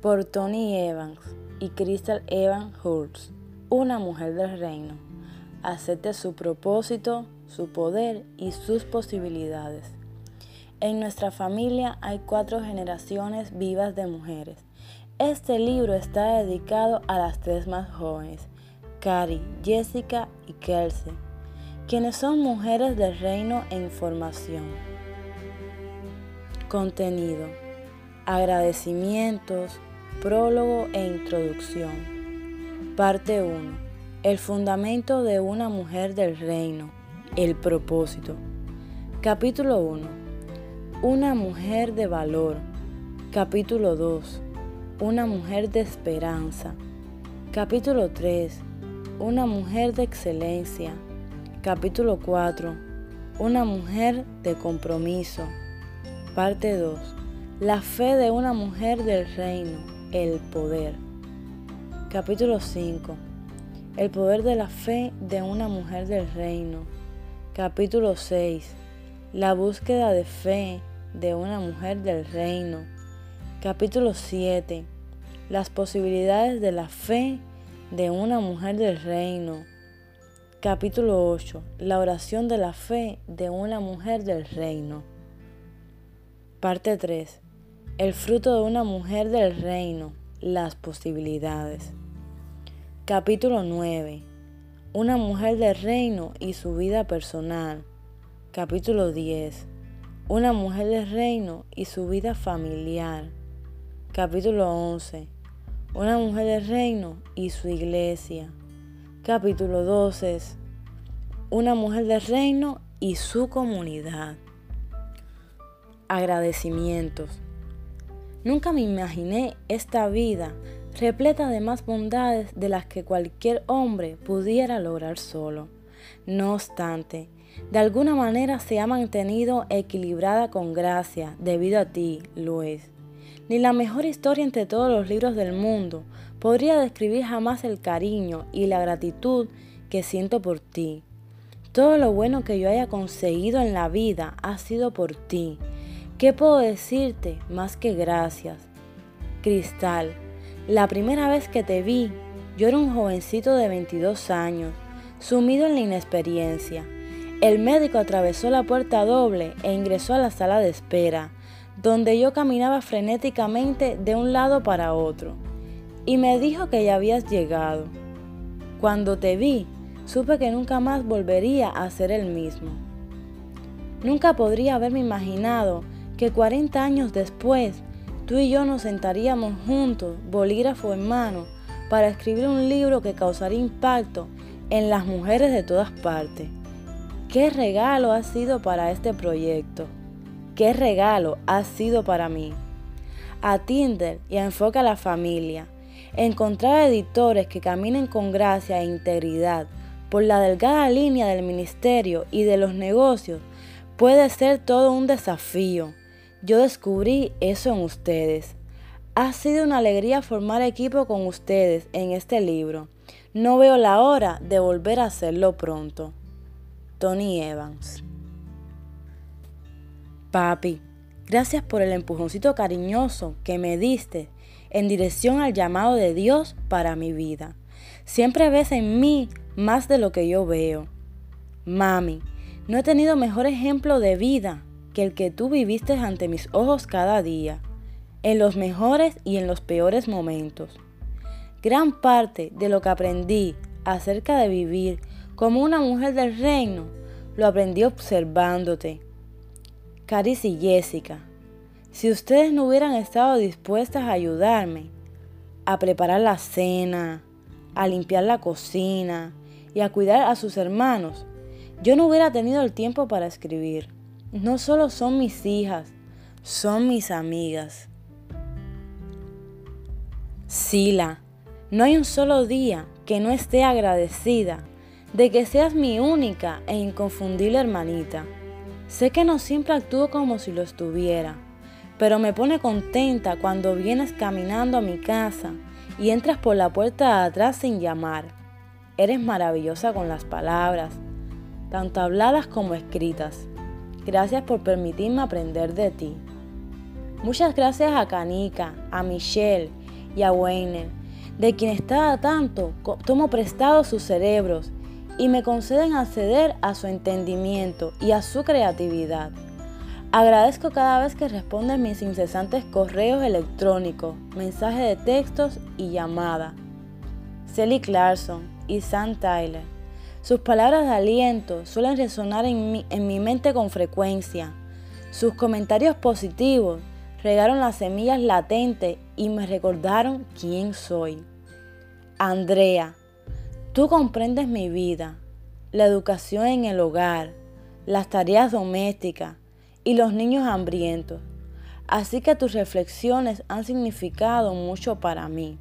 por Tony Evans y Crystal Evans Hurst, una mujer del reino. Acepte su propósito, su poder y sus posibilidades. En nuestra familia hay cuatro generaciones vivas de mujeres. Este libro está dedicado a las tres más jóvenes, Carrie, Jessica y Kelsey, quienes son mujeres del reino en formación. Contenido. Agradecimientos, prólogo e introducción. Parte 1. El fundamento de una mujer del reino. El propósito. Capítulo 1. Una mujer de valor. Capítulo 2. Una mujer de esperanza. Capítulo 3. Una mujer de excelencia. Capítulo 4. Una mujer de compromiso. Parte 2. La fe de una mujer del reino, el poder. Capítulo 5. El poder de la fe de una mujer del reino. Capítulo 6. La búsqueda de fe de una mujer del reino. Capítulo 7. Las posibilidades de la fe de una mujer del reino. Capítulo 8. La oración de la fe de una mujer del reino. Parte 3. El fruto de una mujer del reino. Las posibilidades. Capítulo 9. Una mujer del reino y su vida personal. Capítulo 10. Una mujer del reino y su vida familiar. Capítulo 11. Una mujer del reino y su iglesia. Capítulo 12. Una mujer del reino y su comunidad. Agradecimientos. Nunca me imaginé esta vida repleta de más bondades de las que cualquier hombre pudiera lograr solo. No obstante, de alguna manera se ha mantenido equilibrada con gracia debido a ti, Luis. Ni la mejor historia entre todos los libros del mundo podría describir jamás el cariño y la gratitud que siento por ti. Todo lo bueno que yo haya conseguido en la vida ha sido por ti ¿Qué puedo decirte más que gracias? Cristal, la primera vez que te vi, yo era un jovencito de 22 años, sumido en la inexperiencia. El médico atravesó la puerta doble e ingresó a la sala de espera, donde yo caminaba frenéticamente de un lado para otro, y me dijo que ya habías llegado. Cuando te vi, supe que nunca más volvería a ser el mismo. Nunca podría haberme imaginado que 40 años después tú y yo nos sentaríamos juntos, bolígrafo en mano, para escribir un libro que causaría impacto en las mujeres de todas partes. ¿Qué regalo ha sido para este proyecto? ¿Qué regalo ha sido para mí? A Tinder y a Enfoca a la Familia. Encontrar editores que caminen con gracia e integridad por la delgada línea del ministerio y de los negocios puede ser todo un desafío. Yo descubrí eso en ustedes. Ha sido una alegría formar equipo con ustedes en este libro. No veo la hora de volver a hacerlo pronto. Tony Evans. Papi, gracias por el empujoncito cariñoso que me diste en dirección al llamado de Dios para mi vida. Siempre ves en mí más de lo que yo veo. Mami, no he tenido mejor ejemplo de vida el que tú viviste ante mis ojos cada día, en los mejores y en los peores momentos. Gran parte de lo que aprendí acerca de vivir como una mujer del reino lo aprendí observándote. Caris y Jessica, si ustedes no hubieran estado dispuestas a ayudarme a preparar la cena, a limpiar la cocina y a cuidar a sus hermanos, yo no hubiera tenido el tiempo para escribir no solo son mis hijas, son mis amigas. Sila, no hay un solo día que no esté agradecida de que seas mi única e inconfundible hermanita. Sé que no siempre actúo como si lo estuviera, pero me pone contenta cuando vienes caminando a mi casa y entras por la puerta de atrás sin llamar. Eres maravillosa con las palabras, tanto habladas como escritas. Gracias por permitirme aprender de ti. Muchas gracias a Kanika, a Michelle y a Weiner, de quien estaba tanto, tomo prestado sus cerebros y me conceden acceder a su entendimiento y a su creatividad. Agradezco cada vez que responden mis incesantes correos electrónicos, mensajes de textos y llamada. Sally Clarkson y Sam Tyler. Sus palabras de aliento suelen resonar en mi, en mi mente con frecuencia. Sus comentarios positivos regaron las semillas latentes y me recordaron quién soy. Andrea, tú comprendes mi vida, la educación en el hogar, las tareas domésticas y los niños hambrientos. Así que tus reflexiones han significado mucho para mí.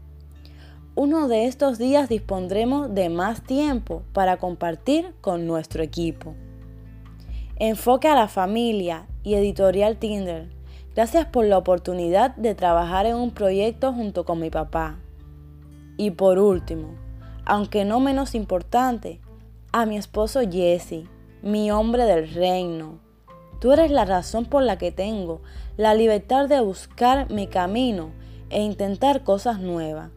Uno de estos días dispondremos de más tiempo para compartir con nuestro equipo. Enfoque a la familia y Editorial Tinder Gracias por la oportunidad de trabajar en un proyecto junto con mi papá. Y por último, aunque no menos importante, a mi esposo Jesse, mi hombre del reino. Tú eres la razón por la que tengo la libertad de buscar mi camino e intentar cosas nuevas.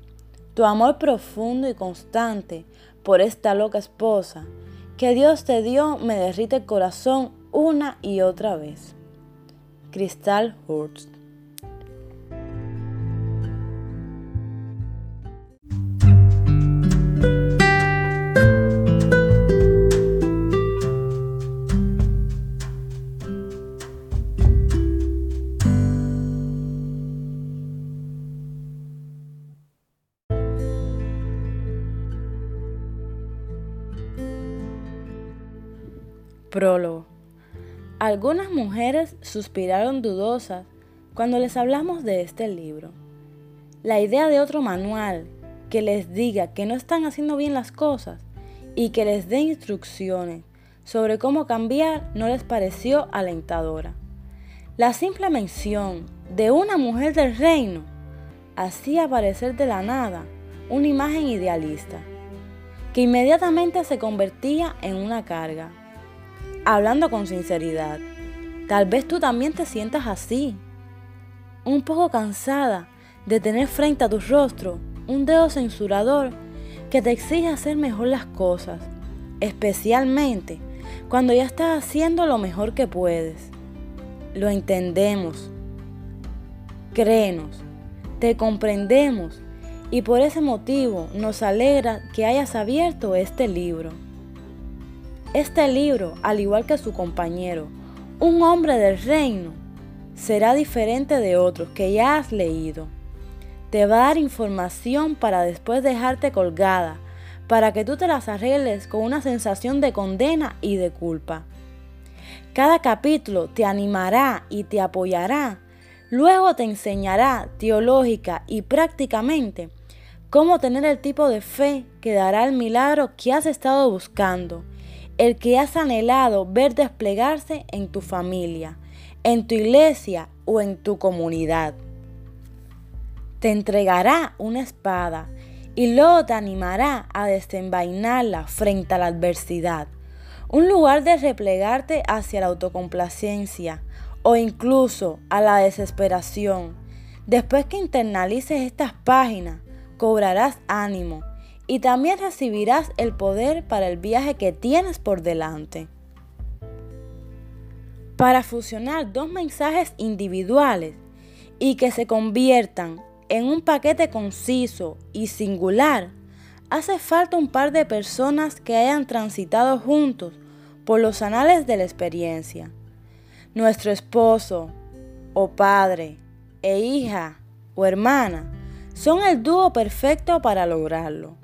Tu amor profundo y constante por esta loca esposa que Dios te dio me derrite el corazón una y otra vez. Crystal Hurst. Prólogo. Algunas mujeres suspiraron dudosas cuando les hablamos de este libro. La idea de otro manual que les diga que no están haciendo bien las cosas y que les dé instrucciones sobre cómo cambiar no les pareció alentadora. La simple mención de una mujer del reino hacía aparecer de la nada una imagen idealista, que inmediatamente se convertía en una carga hablando con sinceridad. Tal vez tú también te sientas así, un poco cansada de tener frente a tu rostro un dedo censurador que te exige hacer mejor las cosas, especialmente cuando ya estás haciendo lo mejor que puedes. Lo entendemos. Créenos, te comprendemos y por ese motivo nos alegra que hayas abierto este libro. Este libro, al igual que su compañero, un hombre del reino, será diferente de otros que ya has leído. Te va a dar información para después dejarte colgada, para que tú te las arregles con una sensación de condena y de culpa. Cada capítulo te animará y te apoyará. Luego te enseñará teológica y prácticamente cómo tener el tipo de fe que dará el milagro que has estado buscando el que has anhelado ver desplegarse en tu familia, en tu iglesia o en tu comunidad. Te entregará una espada y luego te animará a desenvainarla frente a la adversidad. Un lugar de replegarte hacia la autocomplacencia o incluso a la desesperación. Después que internalices estas páginas, cobrarás ánimo y también recibirás el poder para el viaje que tienes por delante. Para fusionar dos mensajes individuales y que se conviertan en un paquete conciso y singular, hace falta un par de personas que hayan transitado juntos por los anales de la experiencia. Nuestro esposo, o padre, e hija, o hermana, son el dúo perfecto para lograrlo.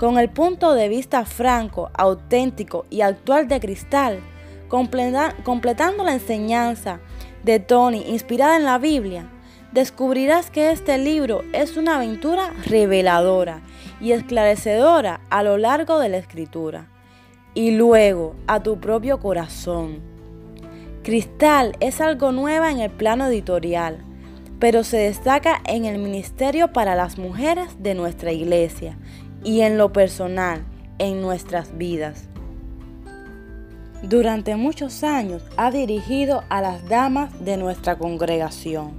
Con el punto de vista franco, auténtico y actual de Cristal, completando la enseñanza de Tony inspirada en la Biblia, descubrirás que este libro es una aventura reveladora y esclarecedora a lo largo de la escritura y luego a tu propio corazón. Cristal es algo nueva en el plano editorial, pero se destaca en el ministerio para las mujeres de nuestra iglesia y en lo personal en nuestras vidas. Durante muchos años ha dirigido a las damas de nuestra congregación,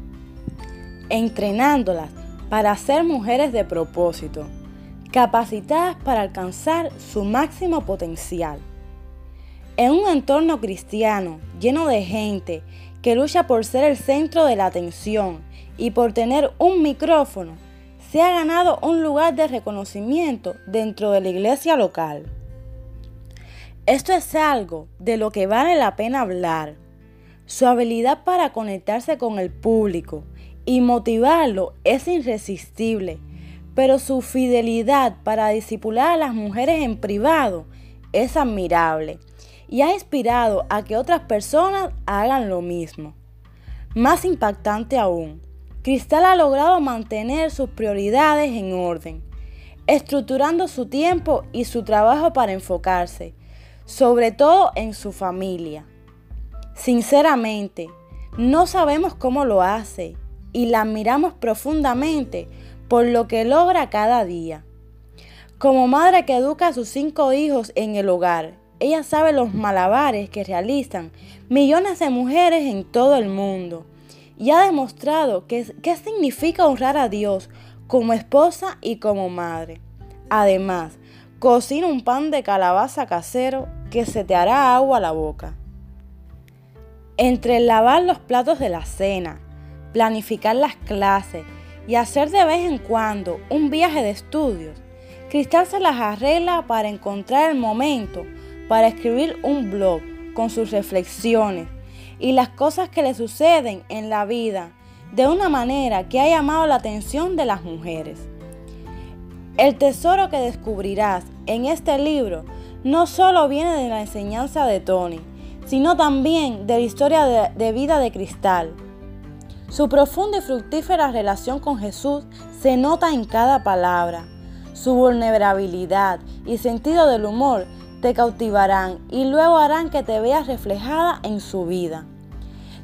entrenándolas para ser mujeres de propósito, capacitadas para alcanzar su máximo potencial. En un entorno cristiano lleno de gente que lucha por ser el centro de la atención y por tener un micrófono, se ha ganado un lugar de reconocimiento dentro de la iglesia local. Esto es algo de lo que vale la pena hablar. Su habilidad para conectarse con el público y motivarlo es irresistible, pero su fidelidad para disipular a las mujeres en privado es admirable y ha inspirado a que otras personas hagan lo mismo. Más impactante aún, Cristal ha logrado mantener sus prioridades en orden, estructurando su tiempo y su trabajo para enfocarse, sobre todo en su familia. Sinceramente, no sabemos cómo lo hace y la admiramos profundamente por lo que logra cada día. Como madre que educa a sus cinco hijos en el hogar, ella sabe los malabares que realizan millones de mujeres en todo el mundo y ha demostrado qué significa honrar a Dios como esposa y como madre. Además, cocina un pan de calabaza casero que se te hará agua a la boca. Entre lavar los platos de la cena, planificar las clases y hacer de vez en cuando un viaje de estudios, Cristal se las arregla para encontrar el momento para escribir un blog con sus reflexiones y las cosas que le suceden en la vida de una manera que ha llamado la atención de las mujeres. El tesoro que descubrirás en este libro no solo viene de la enseñanza de Tony, sino también de la historia de, de vida de Cristal. Su profunda y fructífera relación con Jesús se nota en cada palabra. Su vulnerabilidad y sentido del humor te cautivarán y luego harán que te veas reflejada en su vida.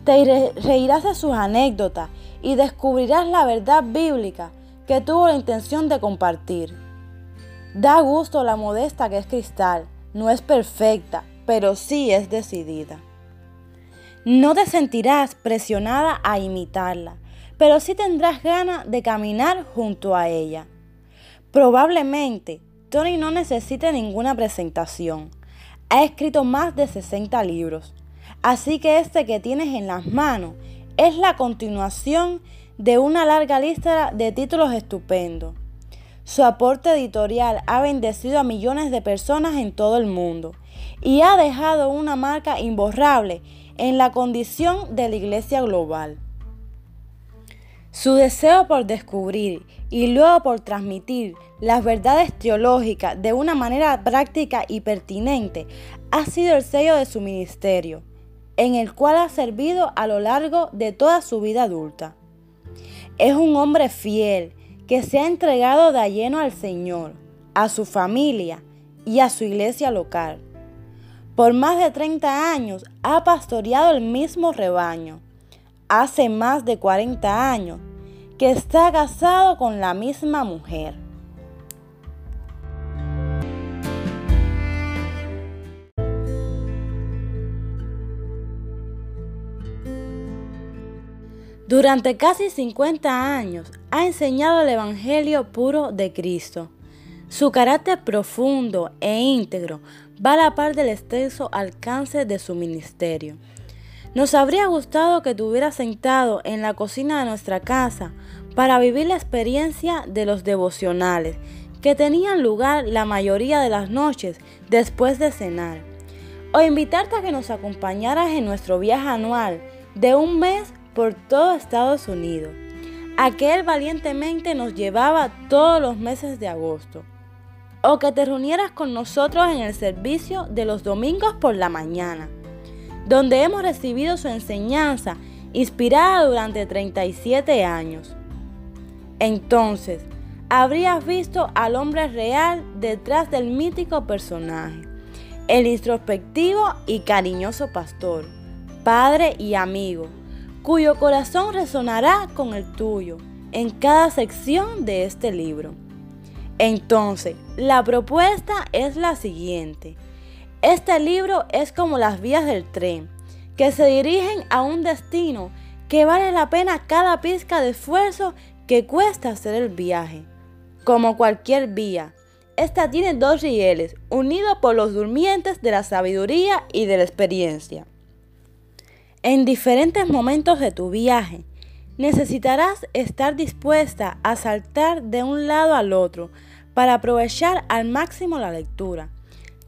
Te reirás de sus anécdotas y descubrirás la verdad bíblica que tuvo la intención de compartir. Da gusto la modesta que es cristal, no es perfecta, pero sí es decidida. No te sentirás presionada a imitarla, pero sí tendrás ganas de caminar junto a ella. Probablemente Tony no necesite ninguna presentación. Ha escrito más de 60 libros Así que este que tienes en las manos es la continuación de una larga lista de títulos estupendos. Su aporte editorial ha bendecido a millones de personas en todo el mundo y ha dejado una marca imborrable en la condición de la iglesia global. Su deseo por descubrir y luego por transmitir las verdades teológicas de una manera práctica y pertinente ha sido el sello de su ministerio en el cual ha servido a lo largo de toda su vida adulta. Es un hombre fiel que se ha entregado de lleno al Señor, a su familia y a su iglesia local. Por más de 30 años ha pastoreado el mismo rebaño. Hace más de 40 años que está casado con la misma mujer. Durante casi 50 años ha enseñado el Evangelio puro de Cristo. Su carácter profundo e íntegro va a la par del extenso alcance de su ministerio. Nos habría gustado que tuviera sentado en la cocina de nuestra casa para vivir la experiencia de los devocionales que tenían lugar la mayoría de las noches después de cenar, o invitarte a que nos acompañaras en nuestro viaje anual de un mes por todo Estados Unidos. Aquel valientemente nos llevaba todos los meses de agosto. O que te reunieras con nosotros en el servicio de los domingos por la mañana, donde hemos recibido su enseñanza inspirada durante 37 años. Entonces, habrías visto al hombre real detrás del mítico personaje, el introspectivo y cariñoso pastor, padre y amigo, cuyo corazón resonará con el tuyo en cada sección de este libro. Entonces, la propuesta es la siguiente. Este libro es como las vías del tren, que se dirigen a un destino que vale la pena cada pizca de esfuerzo que cuesta hacer el viaje. Como cualquier vía, esta tiene dos rieles, unidos por los durmientes de la sabiduría y de la experiencia. En diferentes momentos de tu viaje, necesitarás estar dispuesta a saltar de un lado al otro para aprovechar al máximo la lectura.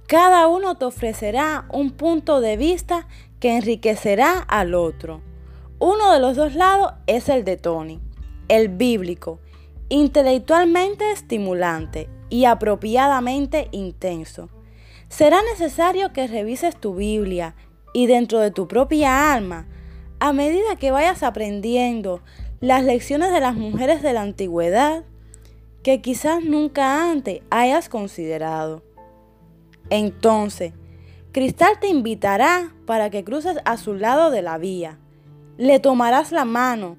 Cada uno te ofrecerá un punto de vista que enriquecerá al otro. Uno de los dos lados es el de Tony, el bíblico, intelectualmente estimulante y apropiadamente intenso. Será necesario que revises tu Biblia y dentro de tu propia alma, a medida que vayas aprendiendo las lecciones de las mujeres de la antigüedad que quizás nunca antes hayas considerado. Entonces, Cristal te invitará para que cruces a su lado de la vía. Le tomarás la mano,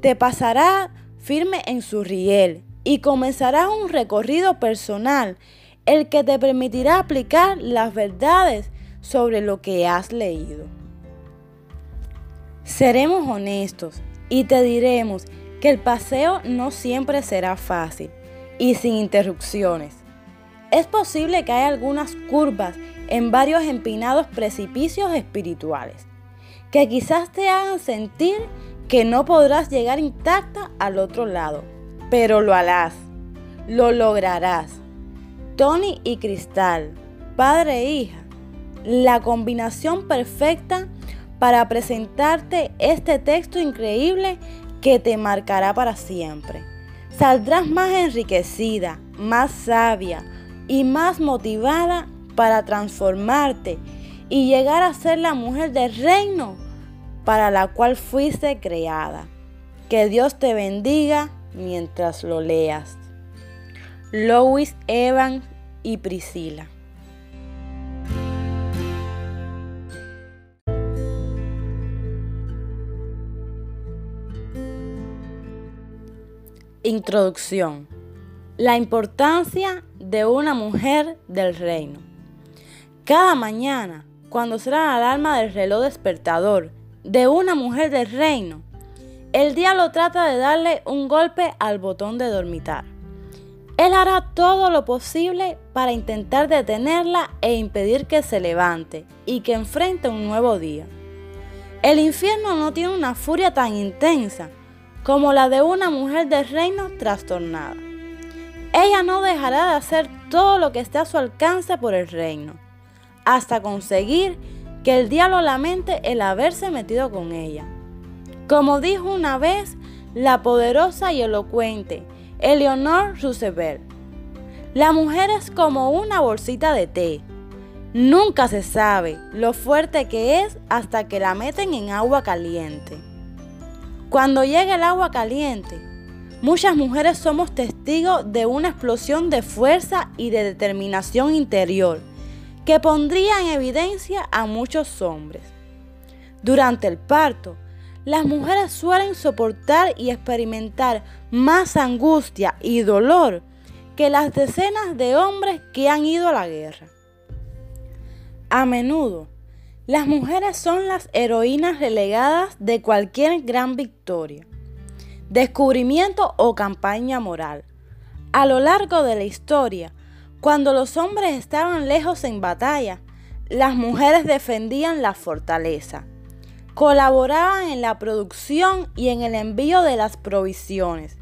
te pasará firme en su riel y comenzará un recorrido personal, el que te permitirá aplicar las verdades sobre lo que has leído. Seremos honestos y te diremos que el paseo no siempre será fácil y sin interrupciones. Es posible que haya algunas curvas en varios empinados precipicios espirituales, que quizás te hagan sentir que no podrás llegar intacta al otro lado pero lo harás, lo lograrás. Tony y Cristal, padre e hija, la combinación perfecta para presentarte este texto increíble que te marcará para siempre. Saldrás más enriquecida, más sabia y más motivada para transformarte y llegar a ser la mujer del reino para la cual fuiste creada. Que Dios te bendiga mientras lo leas. Lois, Evan y Priscila. Introducción. La importancia de una mujer del reino. Cada mañana, cuando será la alarma del reloj despertador de una mujer del reino, el diablo trata de darle un golpe al botón de dormitar. Él hará todo lo posible para intentar detenerla e impedir que se levante y que enfrente un nuevo día. El infierno no tiene una furia tan intensa como la de una mujer del reino trastornada. Ella no dejará de hacer todo lo que esté a su alcance por el reino, hasta conseguir que el diablo lamente el haberse metido con ella. Como dijo una vez la poderosa y elocuente Eleanor Roosevelt, la mujer es como una bolsita de té. Nunca se sabe lo fuerte que es hasta que la meten en agua caliente. Cuando llegue el agua caliente, muchas mujeres somos testigos de una explosión de fuerza y de determinación interior que pondría en evidencia a muchos hombres. Durante el parto, las mujeres suelen soportar y experimentar más angustia y dolor que las decenas de hombres que han ido a la guerra. A menudo, las mujeres son las heroínas relegadas de cualquier gran victoria, descubrimiento o campaña moral. A lo largo de la historia, cuando los hombres estaban lejos en batalla, las mujeres defendían la fortaleza Colaboraban en la producción y en el envío de las provisiones.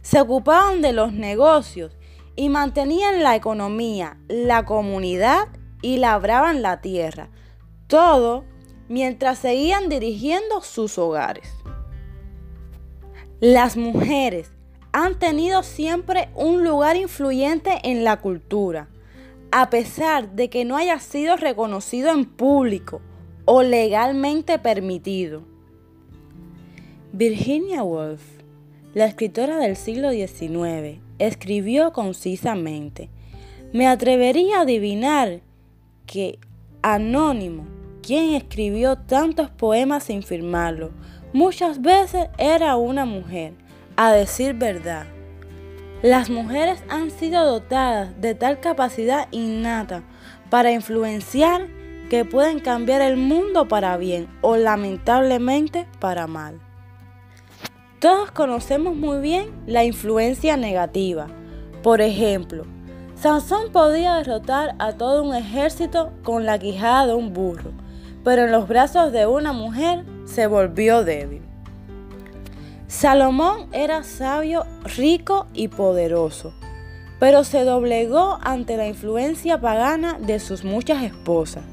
Se ocupaban de los negocios y mantenían la economía, la comunidad y labraban la tierra. Todo mientras seguían dirigiendo sus hogares. Las mujeres han tenido siempre un lugar influyente en la cultura, a pesar de que no haya sido reconocido en público o legalmente permitido. Virginia Woolf, la escritora del siglo XIX, escribió concisamente, me atrevería a adivinar que Anónimo, quien escribió tantos poemas sin firmarlo, muchas veces era una mujer, a decir verdad. Las mujeres han sido dotadas de tal capacidad innata para influenciar que pueden cambiar el mundo para bien o lamentablemente para mal. Todos conocemos muy bien la influencia negativa. Por ejemplo, Sansón podía derrotar a todo un ejército con la quijada de un burro, pero en los brazos de una mujer se volvió débil. Salomón era sabio, rico y poderoso, pero se doblegó ante la influencia pagana de sus muchas esposas.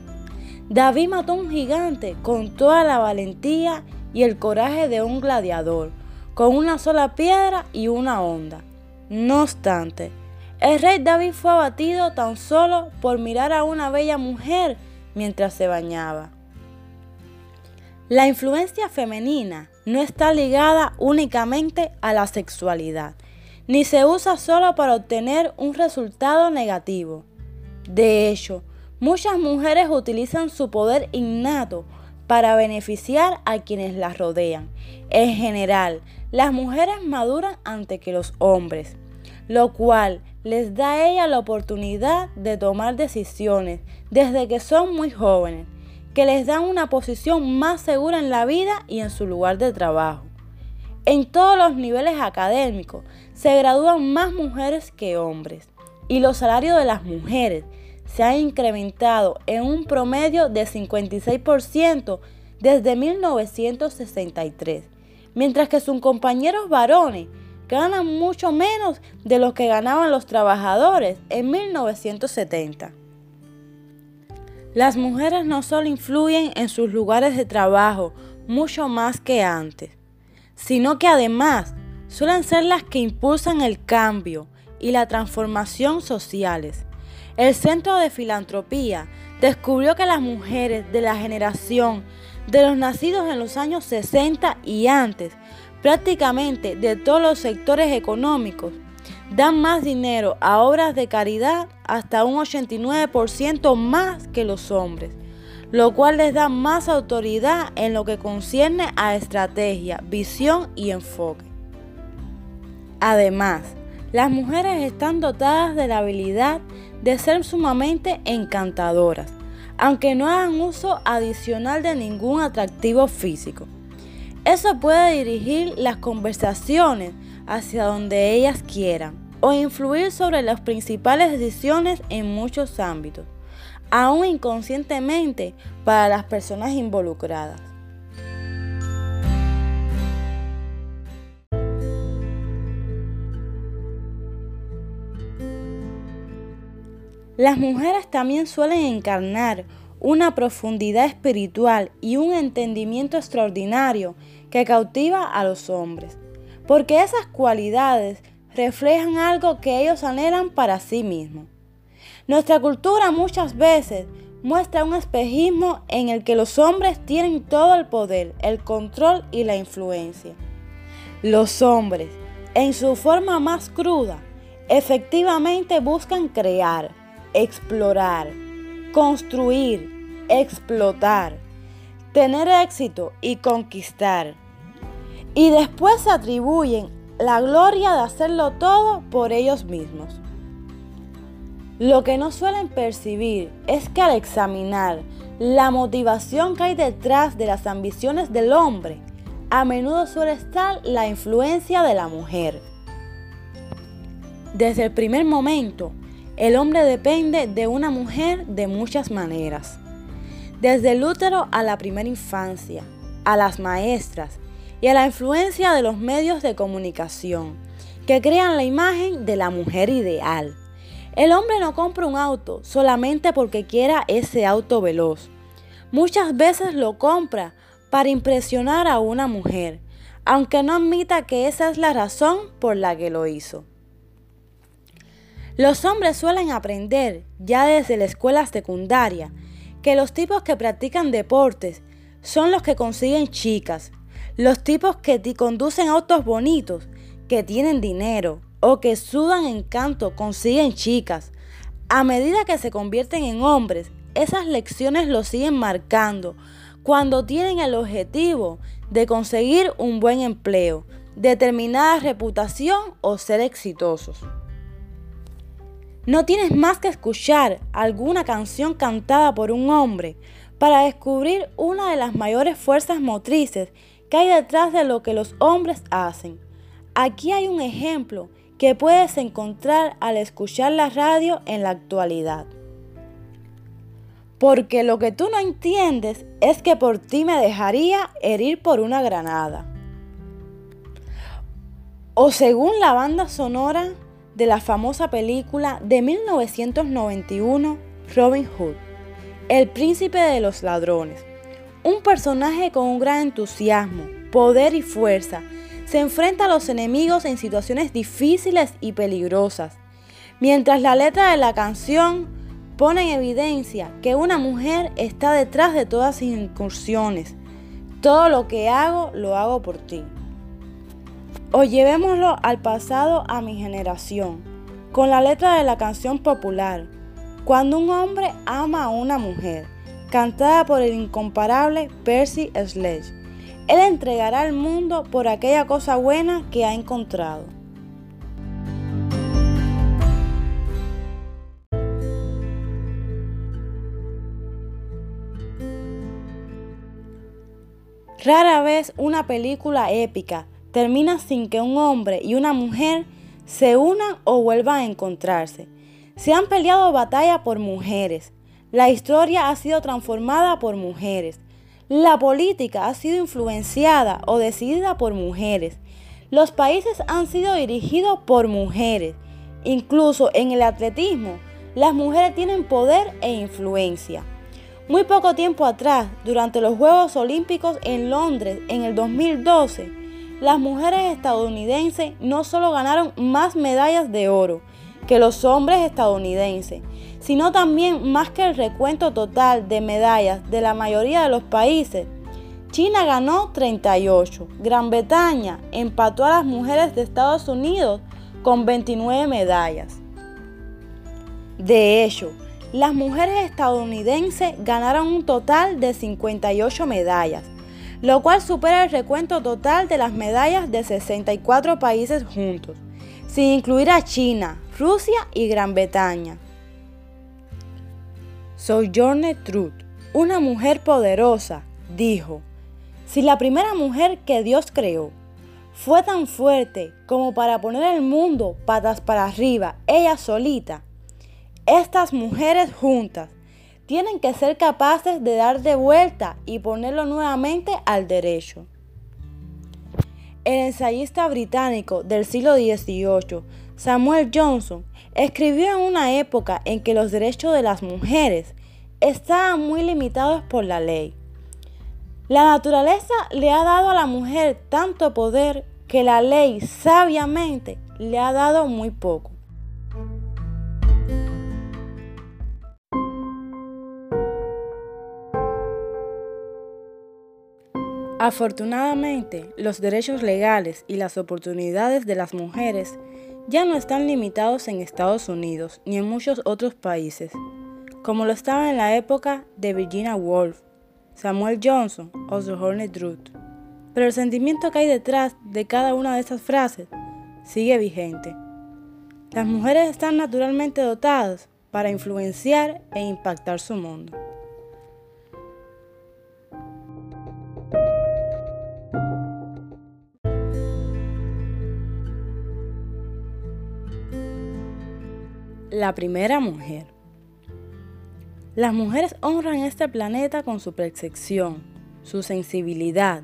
David mató a un gigante con toda la valentía y el coraje de un gladiador, con una sola piedra y una onda. No obstante, el rey David fue abatido tan solo por mirar a una bella mujer mientras se bañaba. La influencia femenina no está ligada únicamente a la sexualidad, ni se usa solo para obtener un resultado negativo. De hecho, muchas mujeres utilizan su poder innato para beneficiar a quienes las rodean. En general, las mujeres maduran antes que los hombres, lo cual les da a ella la oportunidad de tomar decisiones desde que son muy jóvenes, que les dan una posición más segura en la vida y en su lugar de trabajo. En todos los niveles académicos se gradúan más mujeres que hombres y los salarios de las mujeres se han incrementado en un promedio de 56% desde 1963, mientras que sus compañeros varones ganan mucho menos de lo que ganaban los trabajadores en 1970. Las mujeres no solo influyen en sus lugares de trabajo mucho más que antes, sino que además suelen ser las que impulsan el cambio y la transformación sociales. El Centro de Filantropía descubrió que las mujeres de la generación de los nacidos en los años 60 y antes prácticamente de todos los sectores económicos, dan más dinero a obras de caridad hasta un 89% más que los hombres, lo cual les da más autoridad en lo que concierne a estrategia, visión y enfoque. Además, las mujeres están dotadas de la habilidad de ser sumamente encantadoras, aunque no hagan uso adicional de ningún atractivo físico. Eso puede dirigir las conversaciones hacia donde ellas quieran o influir sobre las principales decisiones en muchos ámbitos, aún inconscientemente para las personas involucradas. Las mujeres también suelen encarnar una profundidad espiritual y un entendimiento extraordinario que cautiva a los hombres, porque esas cualidades reflejan algo que ellos anhelan para sí mismos. Nuestra cultura muchas veces muestra un espejismo en el que los hombres tienen todo el poder, el control y la influencia. Los hombres, en su forma más cruda, efectivamente buscan crear, explorar, construir, explotar, tener éxito y conquistar. Y después se atribuyen la gloria de hacerlo todo por ellos mismos. Lo que no suelen percibir es que al examinar la motivación que hay detrás de las ambiciones del hombre, a menudo suele estar la influencia de la mujer. Desde el primer momento, el hombre depende de una mujer de muchas maneras. Desde el útero a la primera infancia, a las maestras y a la influencia de los medios de comunicación, que crean la imagen de la mujer ideal. El hombre no compra un auto solamente porque quiera ese auto veloz. Muchas veces lo compra para impresionar a una mujer, aunque no admita que esa es la razón por la que lo hizo. Los hombres suelen aprender ya desde la escuela secundaria que los tipos que practican deportes son los que consiguen chicas, los tipos que conducen autos bonitos, que tienen dinero o que sudan encanto consiguen chicas. A medida que se convierten en hombres, esas lecciones los siguen marcando cuando tienen el objetivo de conseguir un buen empleo, determinada reputación o ser exitosos. No tienes más que escuchar alguna canción cantada por un hombre para descubrir una de las mayores fuerzas motrices que hay detrás de lo que los hombres hacen. Aquí hay un ejemplo que puedes encontrar al escuchar la radio en la actualidad. Porque lo que tú no entiendes es que por ti me dejaría herir por una granada. O según la banda sonora de la famosa película de 1991, Robin Hood, el príncipe de los ladrones. Un personaje con un gran entusiasmo, poder y fuerza se enfrenta a los enemigos en situaciones difíciles y peligrosas, mientras la letra de la canción pone en evidencia que una mujer está detrás de todas sus incursiones. Todo lo que hago, lo hago por ti. O llevémoslo al pasado a mi generación, con la letra de la canción popular, Cuando un hombre ama a una mujer, cantada por el incomparable Percy Sledge. Él entregará al mundo por aquella cosa buena que ha encontrado. Rara vez una película épica termina sin que un hombre y una mujer se unan o vuelvan a encontrarse. Se han peleado batalla por mujeres. La historia ha sido transformada por mujeres. La política ha sido influenciada o decidida por mujeres. Los países han sido dirigidos por mujeres. Incluso en el atletismo, las mujeres tienen poder e influencia. Muy poco tiempo atrás, durante los Juegos Olímpicos en Londres en el 2012, las mujeres estadounidenses no solo ganaron más medallas de oro que los hombres estadounidenses, sino también más que el recuento total de medallas de la mayoría de los países. China ganó 38, Gran Bretaña empató a las mujeres de Estados Unidos con 29 medallas. De hecho, las mujeres estadounidenses ganaron un total de 58 medallas, lo cual supera el recuento total de las medallas de 64 países juntos, sin incluir a China, Rusia y Gran Bretaña. Sojourner Truth, una mujer poderosa, dijo, si la primera mujer que Dios creó fue tan fuerte como para poner el mundo patas para arriba, ella solita, estas mujeres juntas tienen que ser capaces de dar de vuelta y ponerlo nuevamente al derecho. El ensayista británico del siglo XVIII, Samuel Johnson, escribió en una época en que los derechos de las mujeres estaban muy limitados por la ley. La naturaleza le ha dado a la mujer tanto poder que la ley sabiamente le ha dado muy poco. Afortunadamente, los derechos legales y las oportunidades de las mujeres ya no están limitados en Estados Unidos ni en muchos otros países, como lo estaba en la época de Virginia Woolf, Samuel Johnson o Sojourner Truth. Pero el sentimiento que hay detrás de cada una de estas frases sigue vigente. Las mujeres están naturalmente dotadas para influenciar e impactar su mundo. La primera mujer. Las mujeres honran este planeta con su percepción, su sensibilidad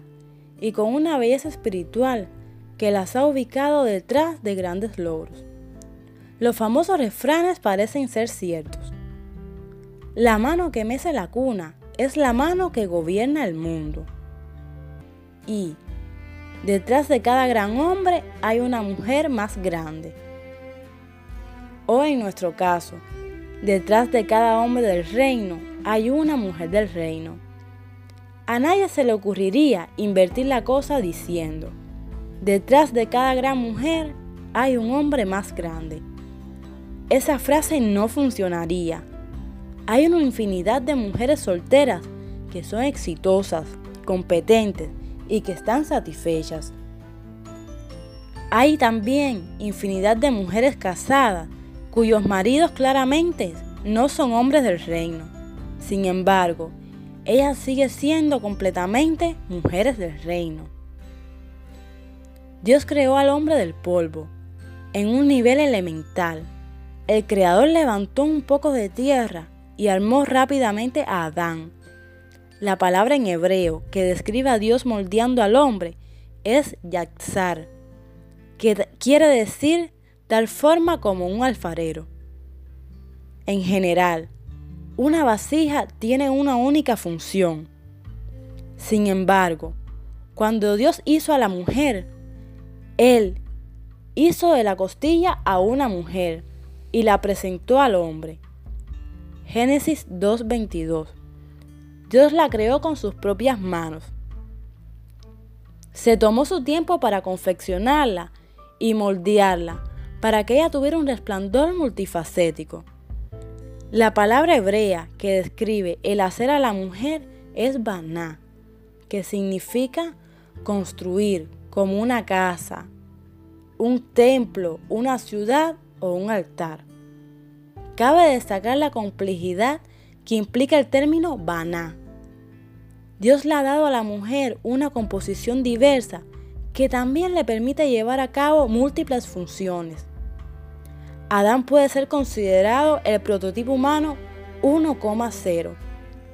y con una belleza espiritual que las ha ubicado detrás de grandes logros. Los famosos refranes parecen ser ciertos. La mano que mece la cuna es la mano que gobierna el mundo. Y detrás de cada gran hombre hay una mujer más grande o en nuestro caso, detrás de cada hombre del reino hay una mujer del reino. A nadie se le ocurriría invertir la cosa diciendo, detrás de cada gran mujer hay un hombre más grande. Esa frase no funcionaría. Hay una infinidad de mujeres solteras que son exitosas, competentes y que están satisfechas. Hay también infinidad de mujeres casadas cuyos maridos claramente no son hombres del reino. Sin embargo, ellas siguen siendo completamente mujeres del reino. Dios creó al hombre del polvo, en un nivel elemental. El Creador levantó un poco de tierra y armó rápidamente a Adán. La palabra en hebreo que describe a Dios moldeando al hombre es yatzar, que quiere decir dar forma como un alfarero. En general, una vasija tiene una única función. Sin embargo, cuando Dios hizo a la mujer, Él hizo de la costilla a una mujer y la presentó al hombre. Génesis 2.22 Dios la creó con sus propias manos. Se tomó su tiempo para confeccionarla y moldearla para que ella tuviera un resplandor multifacético. La palabra hebrea que describe el hacer a la mujer es baná, que significa construir como una casa, un templo, una ciudad o un altar. Cabe destacar la complejidad que implica el término baná. Dios le ha dado a la mujer una composición diversa que también le permite llevar a cabo múltiples funciones. Adán puede ser considerado el prototipo humano 1,0,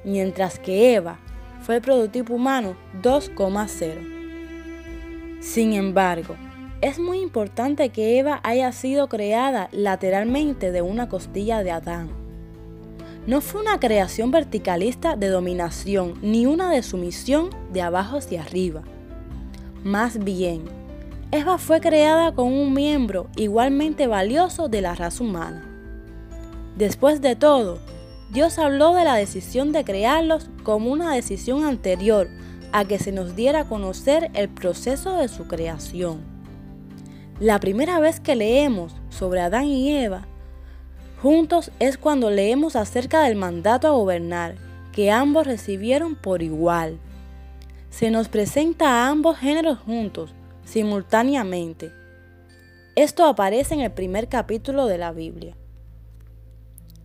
mientras que Eva fue el prototipo humano 2,0. Sin embargo, es muy importante que Eva haya sido creada lateralmente de una costilla de Adán no fue una creación verticalista de dominación ni una de sumisión de abajo hacia arriba. Más bien, Eva fue creada con un miembro igualmente valioso de la raza humana. Después de todo, Dios habló de la decisión de crearlos como una decisión anterior a que se nos diera a conocer el proceso de su creación. La primera vez que leemos sobre Adán y Eva Juntos es cuando leemos acerca del mandato a gobernar que ambos recibieron por igual. Se nos presenta a ambos géneros juntos, simultáneamente. Esto aparece en el primer capítulo de la Biblia.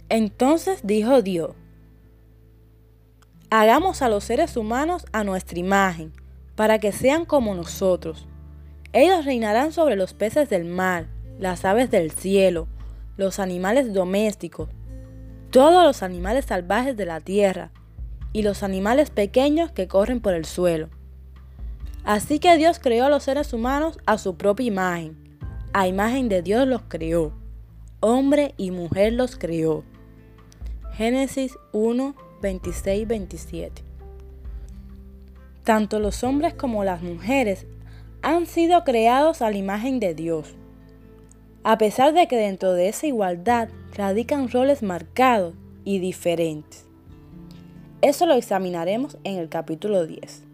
Entonces dijo Dios, hagamos a los seres humanos a nuestra imagen, para que sean como nosotros. Ellos reinarán sobre los peces del mar, las aves del cielo, los animales domésticos, todos los animales salvajes de la tierra y los animales pequeños que corren por el suelo. Así que Dios creó a los seres humanos a su propia imagen. A imagen de Dios los creó. Hombre y mujer los creó. Génesis 1, 26, 27. Tanto los hombres como las mujeres han sido creados a la imagen de Dios a pesar de que dentro de esa igualdad radican roles marcados y diferentes. Eso lo examinaremos en el capítulo 10.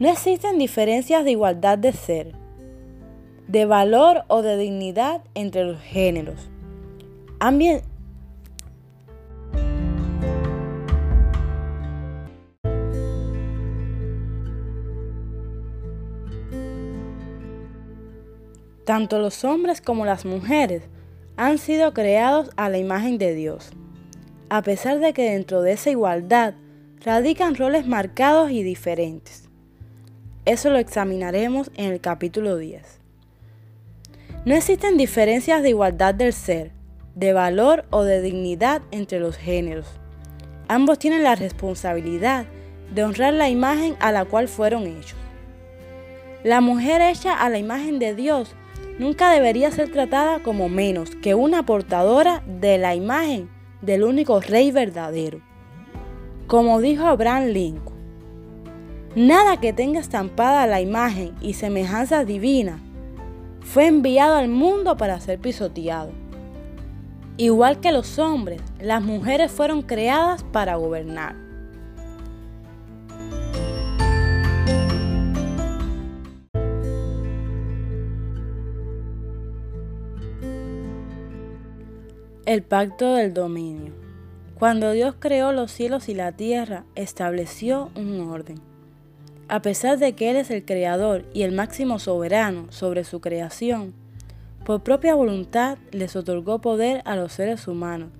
No existen diferencias de igualdad de ser, de valor o de dignidad entre los géneros. Tanto los hombres como las mujeres han sido creados a la imagen de Dios, a pesar de que dentro de esa igualdad radican roles marcados y diferentes. Eso lo examinaremos en el capítulo 10. No existen diferencias de igualdad del ser, de valor o de dignidad entre los géneros. Ambos tienen la responsabilidad de honrar la imagen a la cual fueron hechos. La mujer hecha a la imagen de Dios nunca debería ser tratada como menos que una portadora de la imagen del único rey verdadero. Como dijo Abraham Lincoln, nada que tenga estampada la imagen y semejanza divina fue enviado al mundo para ser pisoteado. Igual que los hombres, las mujeres fueron creadas para gobernar. El pacto del dominio. Cuando Dios creó los cielos y la tierra, estableció un orden. A pesar de que Él es el creador y el máximo soberano sobre su creación, por propia voluntad les otorgó poder a los seres humanos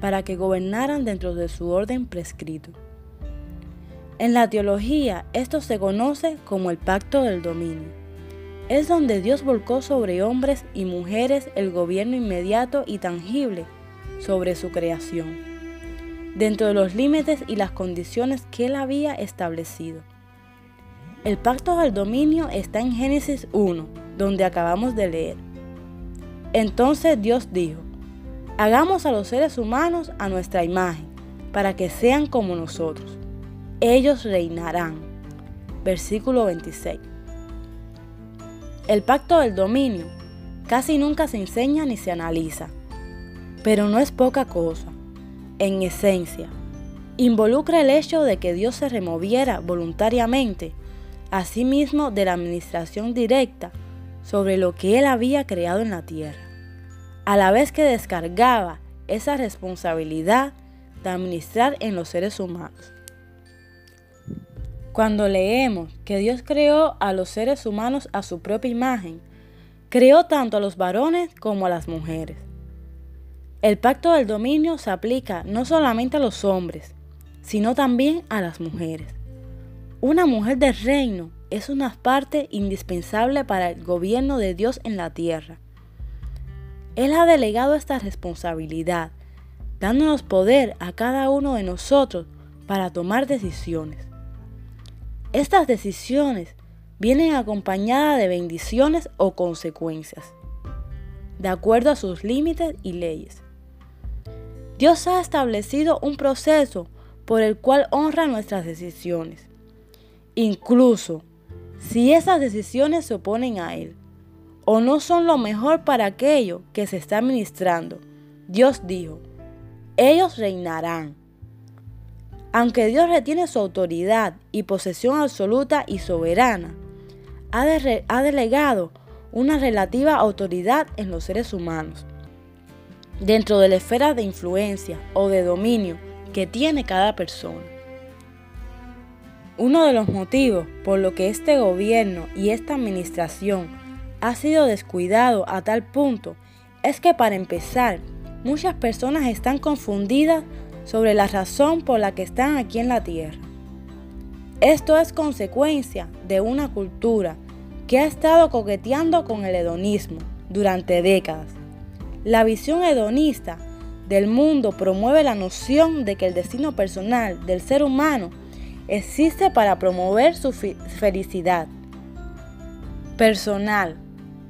para que gobernaran dentro de su orden prescrito. En la teología esto se conoce como el pacto del dominio. es donde Dios volcó sobre hombres y mujeres el gobierno inmediato y tangible sobre su creación, dentro de los límites y las condiciones que Él había establecido. El pacto del dominio está en Génesis 1, donde acabamos de leer. Entonces Dios dijo, hagamos a los seres humanos a nuestra imagen, para que sean como nosotros. Ellos reinarán. Versículo 26. El pacto del dominio casi nunca se enseña ni se analiza, pero no es poca cosa. En esencia, involucra el hecho de que Dios se removiera voluntariamente asimismo de la administración directa sobre lo que él había creado en la tierra, a la vez que descargaba esa responsabilidad de administrar en los seres humanos. Cuando leemos que Dios creó a los seres humanos a su propia imagen, creó tanto a los varones como a las mujeres. El pacto del dominio se aplica no solamente a los hombres, sino también a las mujeres. Una mujer del reino es una parte indispensable para el gobierno de Dios en la tierra. Él ha delegado esta responsabilidad, dándonos poder a cada uno de nosotros para tomar decisiones. Estas decisiones vienen acompañadas de bendiciones o consecuencias, de acuerdo a sus límites y leyes. Dios ha establecido un proceso por el cual honra nuestras decisiones. Incluso si esas decisiones se oponen a Él o no son lo mejor para aquello que se está administrando, Dios dijo, ellos reinarán. Aunque Dios retiene su autoridad y posesión absoluta y soberana, ha, ha delegado una relativa autoridad en los seres humanos, dentro de la esfera de influencia o de dominio que tiene cada persona. Uno de los motivos por lo que este gobierno y esta administración ha sido descuidado a tal punto es que para empezar, muchas personas están confundidas sobre la razón por la que están aquí en la tierra. Esto es consecuencia de una cultura que ha estado coqueteando con el hedonismo durante décadas. La visión hedonista del mundo promueve la noción de que el destino personal del ser humano existe para promover su felicidad personal.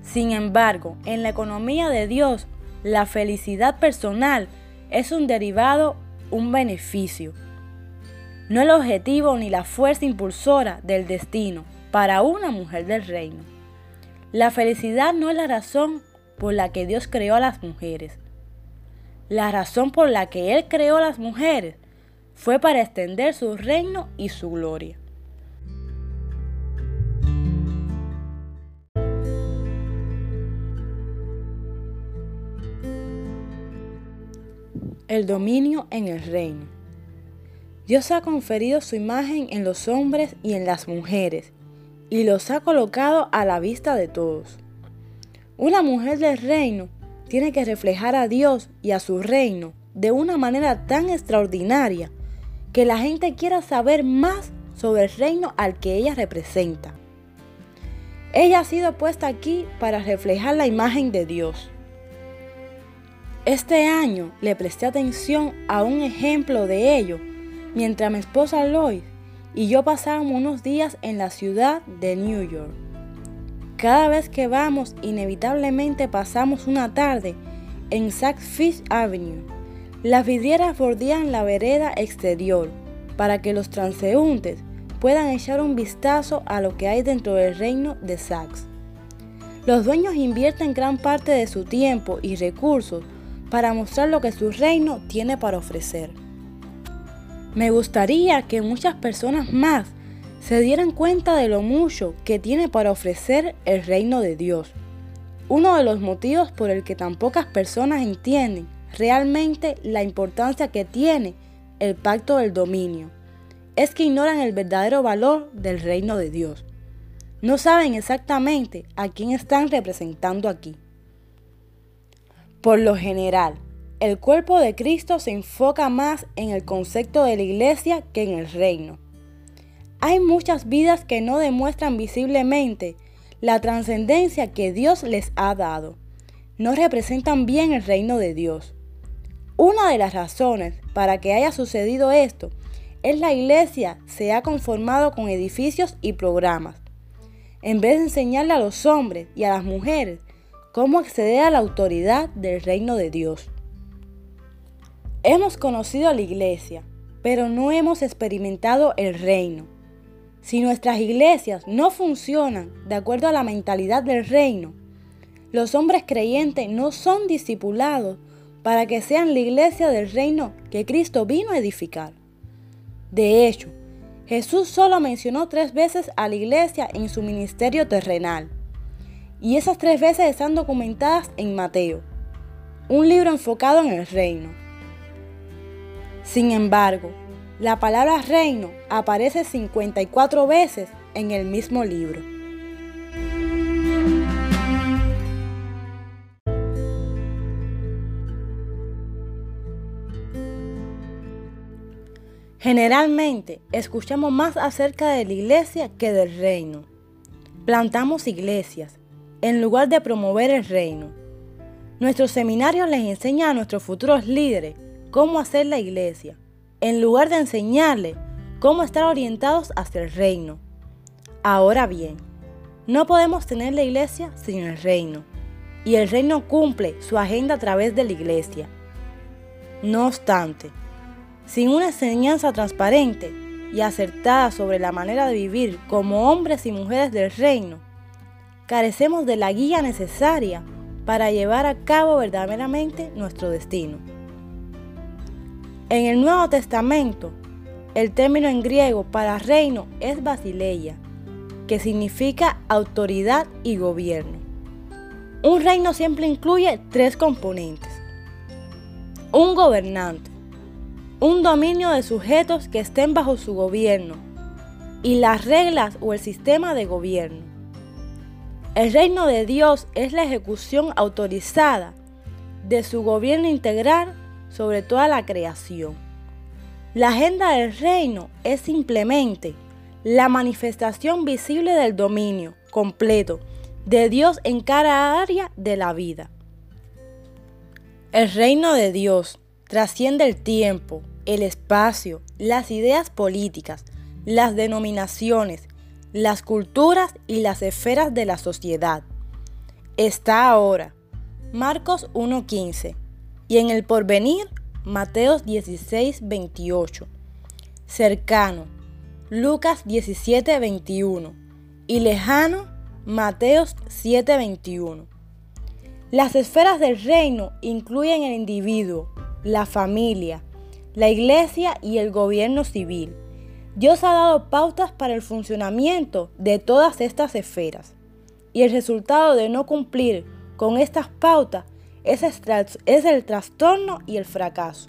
Sin embargo, en la economía de Dios, la felicidad personal es un derivado, un beneficio, no el objetivo ni la fuerza impulsora del destino para una mujer del reino. La felicidad no es la razón por la que Dios creó a las mujeres. La razón por la que Él creó a las mujeres fue para extender su reino y su gloria. El dominio en el reino. Dios ha conferido su imagen en los hombres y en las mujeres y los ha colocado a la vista de todos. Una mujer del reino tiene que reflejar a Dios y a su reino de una manera tan extraordinaria que la gente quiera saber más sobre el reino al que ella representa. Ella ha sido puesta aquí para reflejar la imagen de Dios. Este año le presté atención a un ejemplo de ello mientras mi esposa Lois y yo pasábamos unos días en la ciudad de New York. Cada vez que vamos, inevitablemente pasamos una tarde en Saks Fifth Avenue las vidrieras bordean la vereda exterior para que los transeúntes puedan echar un vistazo a lo que hay dentro del reino de Sachs. Los dueños invierten gran parte de su tiempo y recursos para mostrar lo que su reino tiene para ofrecer. Me gustaría que muchas personas más se dieran cuenta de lo mucho que tiene para ofrecer el reino de Dios. Uno de los motivos por el que tan pocas personas entienden realmente la importancia que tiene el pacto del dominio. Es que ignoran el verdadero valor del reino de Dios. No saben exactamente a quién están representando aquí. Por lo general, el cuerpo de Cristo se enfoca más en el concepto de la iglesia que en el reino. Hay muchas vidas que no demuestran visiblemente la trascendencia que Dios les ha dado. No representan bien el reino de Dios. Una de las razones para que haya sucedido esto es la iglesia se ha conformado con edificios y programas. En vez de enseñarle a los hombres y a las mujeres cómo acceder a la autoridad del reino de Dios. Hemos conocido a la iglesia, pero no hemos experimentado el reino. Si nuestras iglesias no funcionan de acuerdo a la mentalidad del reino, los hombres creyentes no son discipulados para que sean la iglesia del reino que Cristo vino a edificar. De hecho, Jesús solo mencionó tres veces a la iglesia en su ministerio terrenal, y esas tres veces están documentadas en Mateo, un libro enfocado en el reino. Sin embargo, la palabra reino aparece 54 veces en el mismo libro. Generalmente escuchamos más acerca de la iglesia que del reino. Plantamos iglesias en lugar de promover el reino. Nuestros seminarios les enseñan a nuestros futuros líderes cómo hacer la iglesia en lugar de enseñarle cómo estar orientados hacia el reino. Ahora bien, no podemos tener la iglesia sin el reino, y el reino cumple su agenda a través de la iglesia. No obstante, sin una enseñanza transparente y acertada sobre la manera de vivir como hombres y mujeres del reino, carecemos de la guía necesaria para llevar a cabo verdaderamente nuestro destino. En el Nuevo Testamento, el término en griego para reino es basileia, que significa autoridad y gobierno. Un reino siempre incluye tres componentes. Un gobernante, un dominio de sujetos que estén bajo su gobierno y las reglas o el sistema de gobierno. El reino de Dios es la ejecución autorizada de su gobierno integral sobre toda la creación. La agenda del reino es simplemente la manifestación visible del dominio completo de Dios en cada área de la vida. El reino de Dios trasciende el tiempo, el espacio, las ideas políticas, las denominaciones, las culturas y las esferas de la sociedad. Está ahora. Marcos 1.15 y en el porvenir, Mateos 16, 28. Cercano, Lucas 17, 21. Y lejano, Mateos 7, 21. Las esferas del reino incluyen el individuo, la familia, la iglesia y el gobierno civil. Dios ha dado pautas para el funcionamiento de todas estas esferas. Y el resultado de no cumplir con estas pautas es, el trastorno y el fracaso.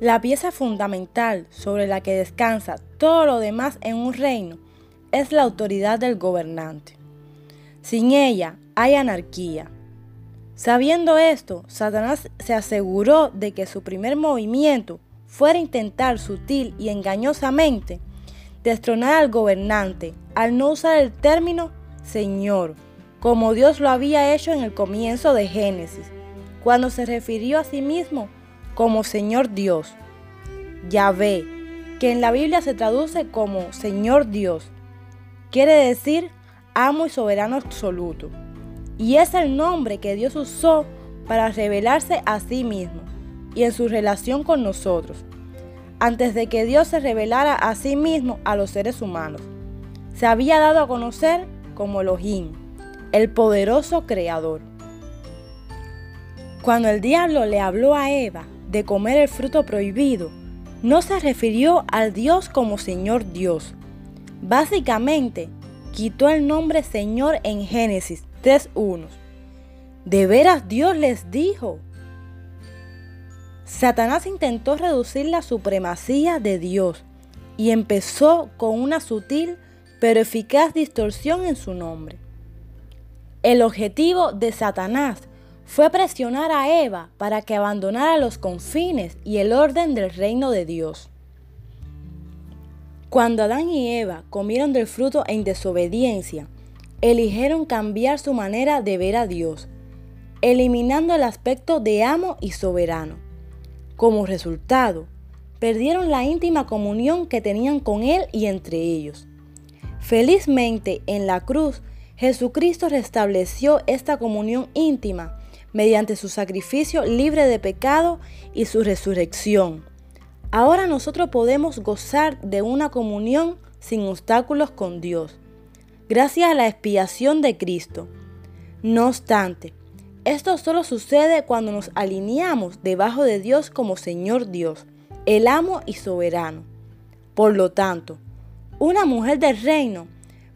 La pieza fundamental sobre la que descansa todo lo demás en un reino es la autoridad del gobernante. Sin ella hay anarquía. Sabiendo esto, Satanás se aseguró de que su primer movimiento fuera intentar sutil y engañosamente destronar al gobernante al no usar el término Señor, como Dios lo había hecho en el comienzo de Génesis, cuando se refirió a sí mismo como Señor Dios. Yahvé, que en la Biblia se traduce como Señor Dios, quiere decir amo y soberano absoluto. Y es el nombre que Dios usó para revelarse a sí mismo y en su relación con nosotros, antes de que Dios se revelara a sí mismo a los seres humanos. Se había dado a conocer como Elohim, el poderoso creador. Cuando el diablo le habló a Eva de comer el fruto prohibido, no se refirió al Dios como Señor Dios. Básicamente, quitó el nombre Señor en Génesis 3.1. ¿De veras Dios les dijo? Satanás intentó reducir la supremacía de Dios y empezó con una sutil pero eficaz distorsión en su nombre. El objetivo de Satanás fue presionar a Eva para que abandonara los confines y el orden del reino de Dios. Cuando Adán y Eva comieron del fruto en desobediencia, eligieron cambiar su manera de ver a Dios, eliminando el aspecto de amo y soberano. Como resultado, perdieron la íntima comunión que tenían con Él y entre ellos. Felizmente, en la cruz, Jesucristo restableció esta comunión íntima mediante su sacrificio libre de pecado y su resurrección. Ahora nosotros podemos gozar de una comunión sin obstáculos con Dios, gracias a la expiación de Cristo. No obstante, esto solo sucede cuando nos alineamos debajo de Dios como Señor Dios, el amo y soberano. Por lo tanto, una mujer del reino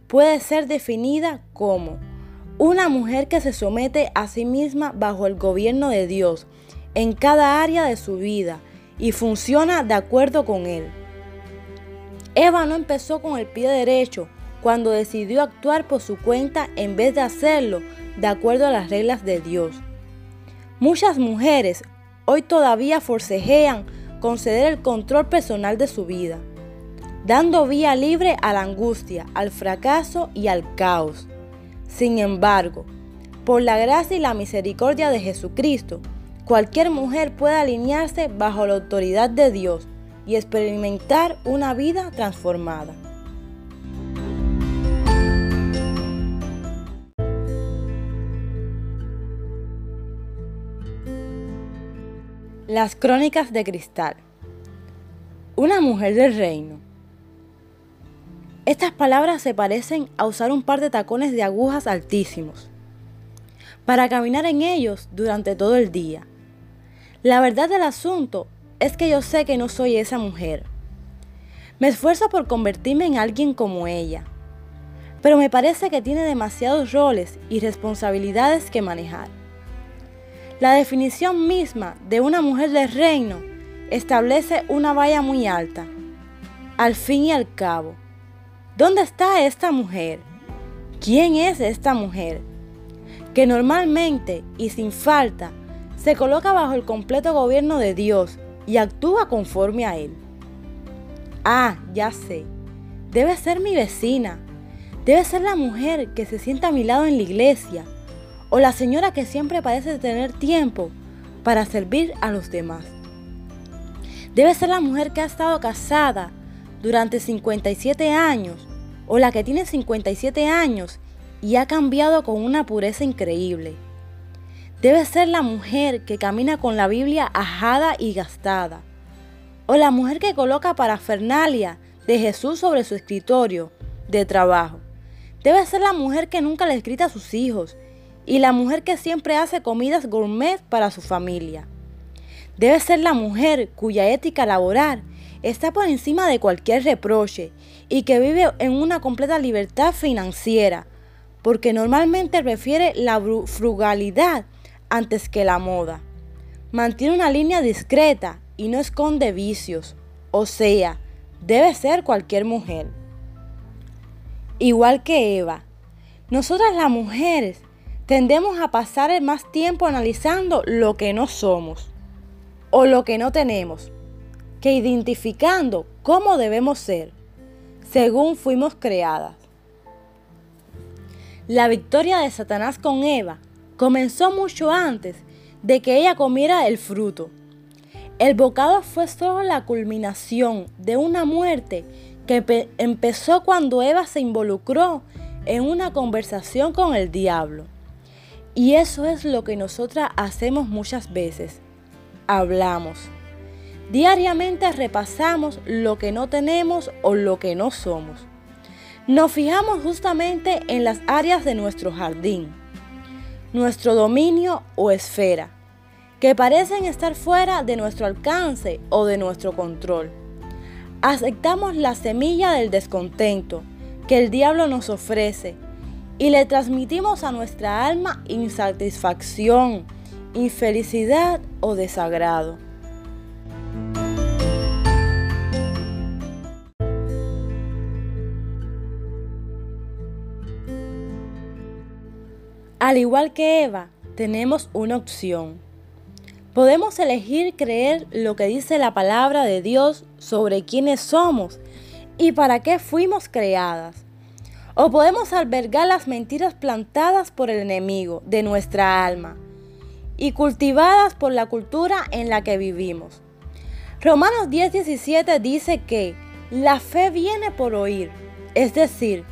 puede ser definida como una mujer que se somete a sí misma bajo el gobierno de Dios en cada área de su vida y funciona de acuerdo con él. Eva no empezó con el pie derecho cuando decidió actuar por su cuenta en vez de hacerlo de acuerdo a las reglas de Dios. Muchas mujeres hoy todavía forcejean conceder el control personal de su vida, dando vía libre a la angustia, al fracaso y al caos. Sin embargo, por la gracia y la misericordia de Jesucristo, cualquier mujer puede alinearse bajo la autoridad de Dios y experimentar una vida transformada. Las crónicas de cristal. Una mujer del reino estas palabras se parecen a usar un par de tacones de agujas altísimos para caminar en ellos durante todo el día. La verdad del asunto es que yo sé que no soy esa mujer. Me esfuerzo por convertirme en alguien como ella, pero me parece que tiene demasiados roles y responsabilidades que manejar. La definición misma de una mujer del reino establece una valla muy alta. Al fin y al cabo, ¿Dónde está esta mujer? ¿Quién es esta mujer? Que normalmente y sin falta se coloca bajo el completo gobierno de Dios y actúa conforme a Él. Ah, ya sé. Debe ser mi vecina. Debe ser la mujer que se sienta a mi lado en la iglesia. O la señora que siempre parece tener tiempo para servir a los demás. Debe ser la mujer que ha estado casada durante 57 años o la que tiene 57 años y ha cambiado con una pureza increíble. Debe ser la mujer que camina con la Biblia ajada y gastada. O la mujer que coloca parafernalia de Jesús sobre su escritorio de trabajo. Debe ser la mujer que nunca le escrita a sus hijos y la mujer que siempre hace comidas gourmet para su familia. Debe ser la mujer cuya ética laboral está por encima de cualquier reproche y que vive en una completa libertad financiera, porque normalmente prefiere la frugalidad antes que la moda. Mantiene una línea discreta y no esconde vicios, o sea, debe ser cualquier mujer. Igual que Eva, nosotras las mujeres tendemos a pasar más tiempo analizando lo que no somos o lo que no tenemos que identificando cómo debemos ser, según fuimos creadas. La victoria de Satanás con Eva comenzó mucho antes de que ella comiera el fruto. El bocado fue solo la culminación de una muerte que empezó cuando Eva se involucró en una conversación con el diablo. Y eso es lo que nosotras hacemos muchas veces. Hablamos. Diariamente repasamos lo que no tenemos o lo que no somos. Nos fijamos justamente en las áreas de nuestro jardín, nuestro dominio o esfera, que parecen estar fuera de nuestro alcance o de nuestro control. Aceptamos la semilla del descontento que el diablo nos ofrece y le transmitimos a nuestra alma insatisfacción, infelicidad o desagrado. Al igual que Eva, tenemos una opción. Podemos elegir creer lo que dice la palabra de Dios sobre quiénes somos y para qué fuimos creadas. O podemos albergar las mentiras plantadas por el enemigo de nuestra alma y cultivadas por la cultura en la que vivimos. Romanos 10:17 dice que la fe viene por oír, es decir,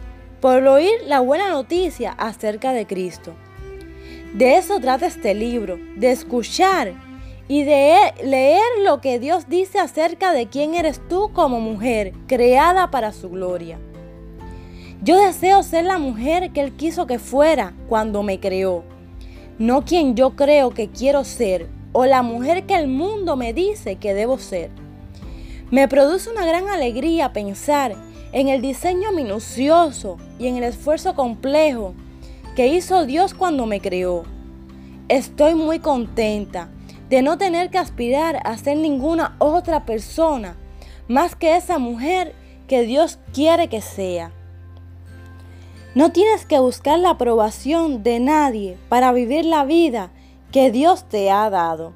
por oír la buena noticia acerca de Cristo. De eso trata este libro, de escuchar y de leer lo que Dios dice acerca de quién eres tú como mujer, creada para su gloria. Yo deseo ser la mujer que Él quiso que fuera cuando me creó, no quien yo creo que quiero ser o la mujer que el mundo me dice que debo ser. Me produce una gran alegría pensar en el diseño minucioso y en el esfuerzo complejo que hizo Dios cuando me creó. Estoy muy contenta de no tener que aspirar a ser ninguna otra persona más que esa mujer que Dios quiere que sea. No tienes que buscar la aprobación de nadie para vivir la vida que Dios te ha dado.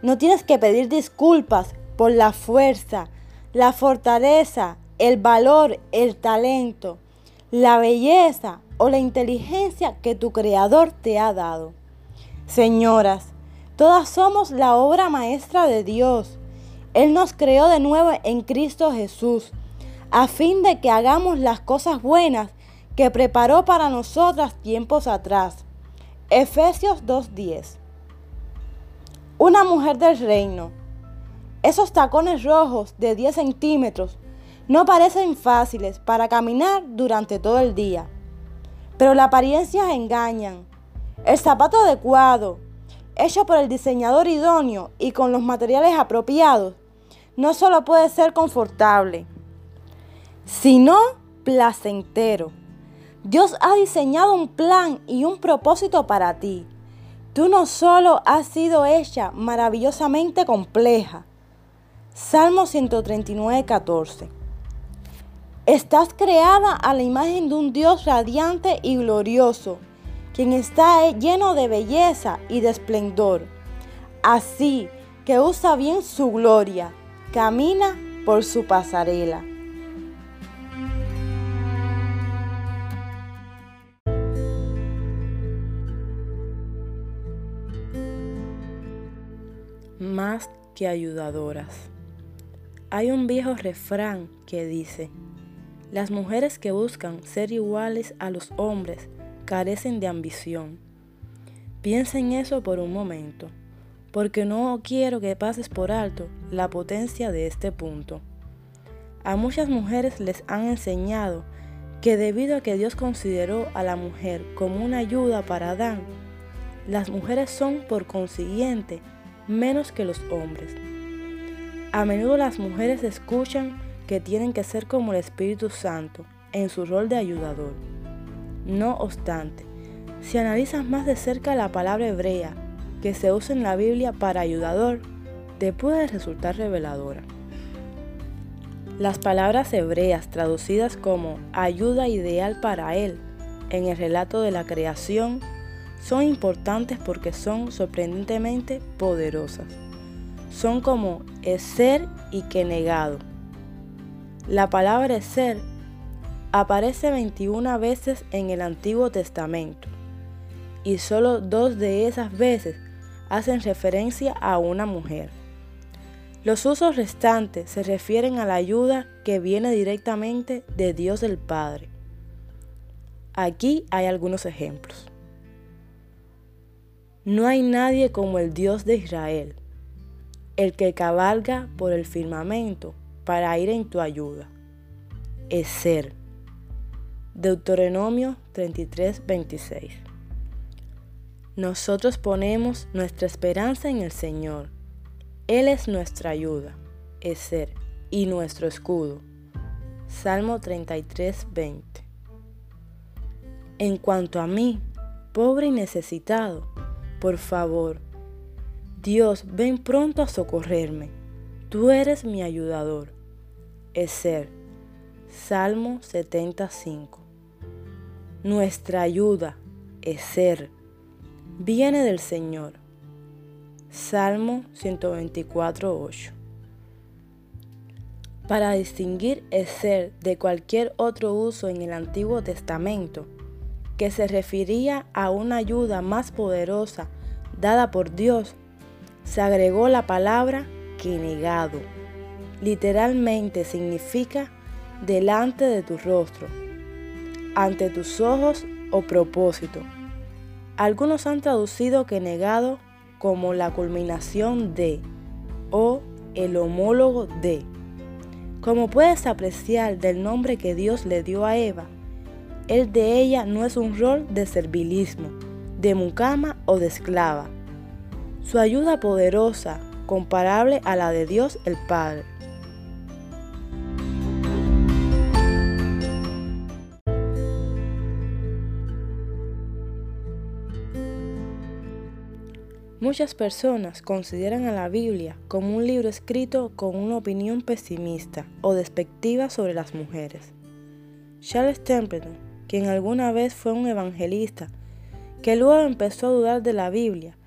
No tienes que pedir disculpas por la fuerza, la fortaleza, el valor, el talento, la belleza o la inteligencia que tu Creador te ha dado. Señoras, todas somos la obra maestra de Dios. Él nos creó de nuevo en Cristo Jesús, a fin de que hagamos las cosas buenas que preparó para nosotras tiempos atrás. Efesios 2.10 Una mujer del reino. Esos tacones rojos de 10 centímetros no parecen fáciles para caminar durante todo el día, pero las apariencias engañan. El zapato adecuado, hecho por el diseñador idóneo y con los materiales apropiados, no solo puede ser confortable, sino placentero. Dios ha diseñado un plan y un propósito para ti. Tú no solo has sido hecha maravillosamente compleja. Salmo 139, 14. Estás creada a la imagen de un Dios radiante y glorioso, quien está lleno de belleza y de esplendor. Así que usa bien su gloria, camina por su pasarela. Más que ayudadoras. Hay un viejo refrán que dice, las mujeres que buscan ser iguales a los hombres carecen de ambición. Piensa en eso por un momento, porque no quiero que pases por alto la potencia de este punto. A muchas mujeres les han enseñado que debido a que Dios consideró a la mujer como una ayuda para Adán, las mujeres son por consiguiente menos que los hombres. A menudo las mujeres escuchan que tienen que ser como el Espíritu Santo en su rol de ayudador. No obstante, si analizas más de cerca la palabra hebrea que se usa en la Biblia para ayudador, te puede resultar reveladora. Las palabras hebreas traducidas como ayuda ideal para él en el relato de la creación son importantes porque son sorprendentemente poderosas. Son como es ser y que negado, la palabra ser aparece 21 veces en el Antiguo Testamento y solo dos de esas veces hacen referencia a una mujer. Los usos restantes se refieren a la ayuda que viene directamente de Dios el Padre. Aquí hay algunos ejemplos. No hay nadie como el Dios de Israel, el que cabalga por el firmamento para ir en tu ayuda. Es ser. Deuteronomio 33, 26. Nosotros ponemos nuestra esperanza en el Señor. Él es nuestra ayuda, es ser, y nuestro escudo. Salmo 33, 20. En cuanto a mí, pobre y necesitado, por favor, Dios, ven pronto a socorrerme. Tú eres mi ayudador es ser. Salmo 75. Nuestra ayuda es ser. viene del Señor. Salmo 124.8 Para distinguir el ser de cualquier otro uso en el Antiguo Testamento, que se refería a una ayuda más poderosa dada por Dios, se agregó la palabra que negado. Literalmente significa delante de tu rostro, ante tus ojos o propósito. Algunos han traducido que negado como la culminación de o el homólogo de. Como puedes apreciar del nombre que Dios le dio a Eva, el de ella no es un rol de servilismo, de mucama o de esclava. Su ayuda poderosa, comparable a la de Dios el Padre. Muchas personas consideran a la Biblia como un libro escrito con una opinión pesimista o despectiva sobre las mujeres. Charles Templeton, quien alguna vez fue un evangelista, que luego empezó a dudar de la Biblia,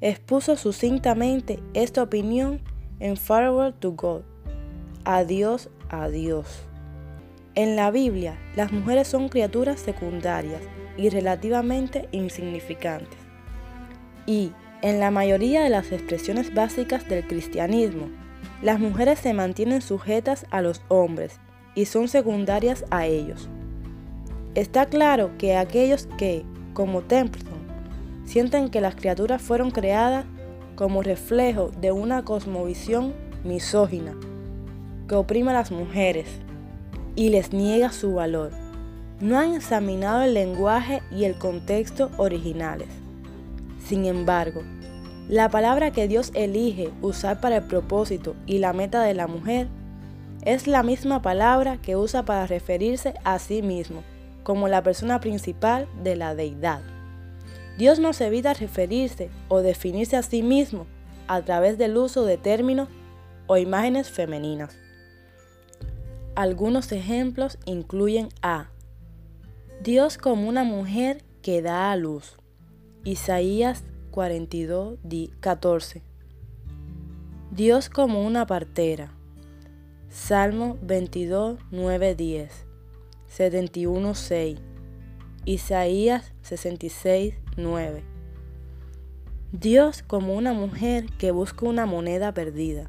expuso sucintamente esta opinión en Farewell to God. Adiós, adiós. En la Biblia, las mujeres son criaturas secundarias y relativamente insignificantes. Y en la mayoría de las expresiones básicas del cristianismo, las mujeres se mantienen sujetas a los hombres y son secundarias a ellos. Está claro que aquellos que, como Templeton, sienten que las criaturas fueron creadas como reflejo de una cosmovisión misógina que oprime a las mujeres y les niega su valor, no han examinado el lenguaje y el contexto originales. Sin embargo, la palabra que Dios elige usar para el propósito y la meta de la mujer es la misma palabra que usa para referirse a sí mismo como la persona principal de la deidad. Dios no se evita referirse o definirse a sí mismo a través del uso de términos o imágenes femeninas. Algunos ejemplos incluyen a Dios como una mujer que da a luz. Isaías 42, 14. Dios como una partera. Salmo 22, 9, 10. 71, 6. Isaías 66, 9. Dios como una mujer que busca una moneda perdida.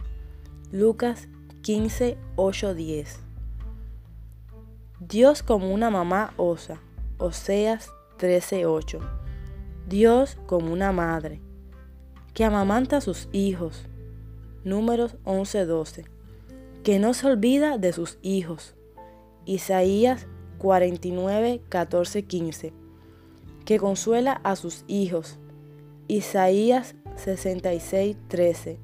Lucas 15, 8, 10. Dios como una mamá osa. Oseas 13, 8. Dios como una madre, que amamanta a sus hijos. Números 11:12. Que no se olvida de sus hijos. Isaías 49, 14, 15. Que consuela a sus hijos. Isaías 66, 13.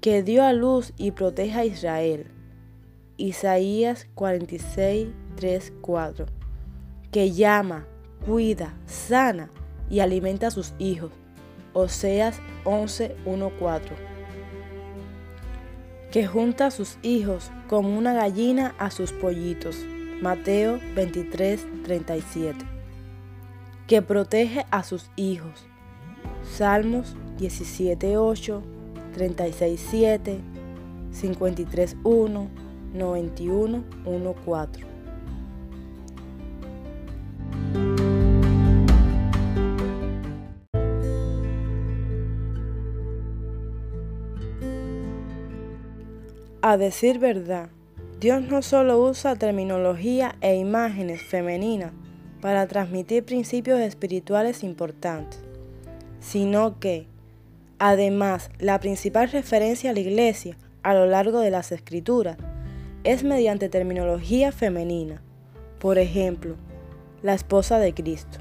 Que dio a luz y protege a Israel. Isaías 46, 3, 4. Que llama, cuida, sana y alimenta a sus hijos. Oseas 11, 4. Que junta a sus hijos como una gallina a sus pollitos. Mateo 23, 37. Que protege a sus hijos. Salmos 17, 8, 36, 7, A decir verdad, Dios no solo usa terminología e imágenes femeninas para transmitir principios espirituales importantes, sino que, además, la principal referencia a la iglesia a lo largo de las escrituras es mediante terminología femenina. Por ejemplo, la esposa de Cristo.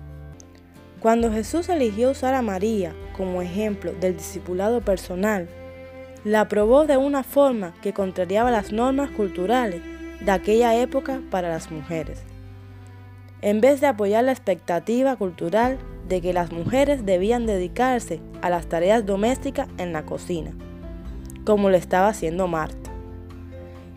Cuando Jesús eligió usar a María como ejemplo del discipulado personal, la aprobó de una forma que contrariaba las normas culturales de aquella época para las mujeres. En vez de apoyar la expectativa cultural de que las mujeres debían dedicarse a las tareas domésticas en la cocina, como lo estaba haciendo Marta.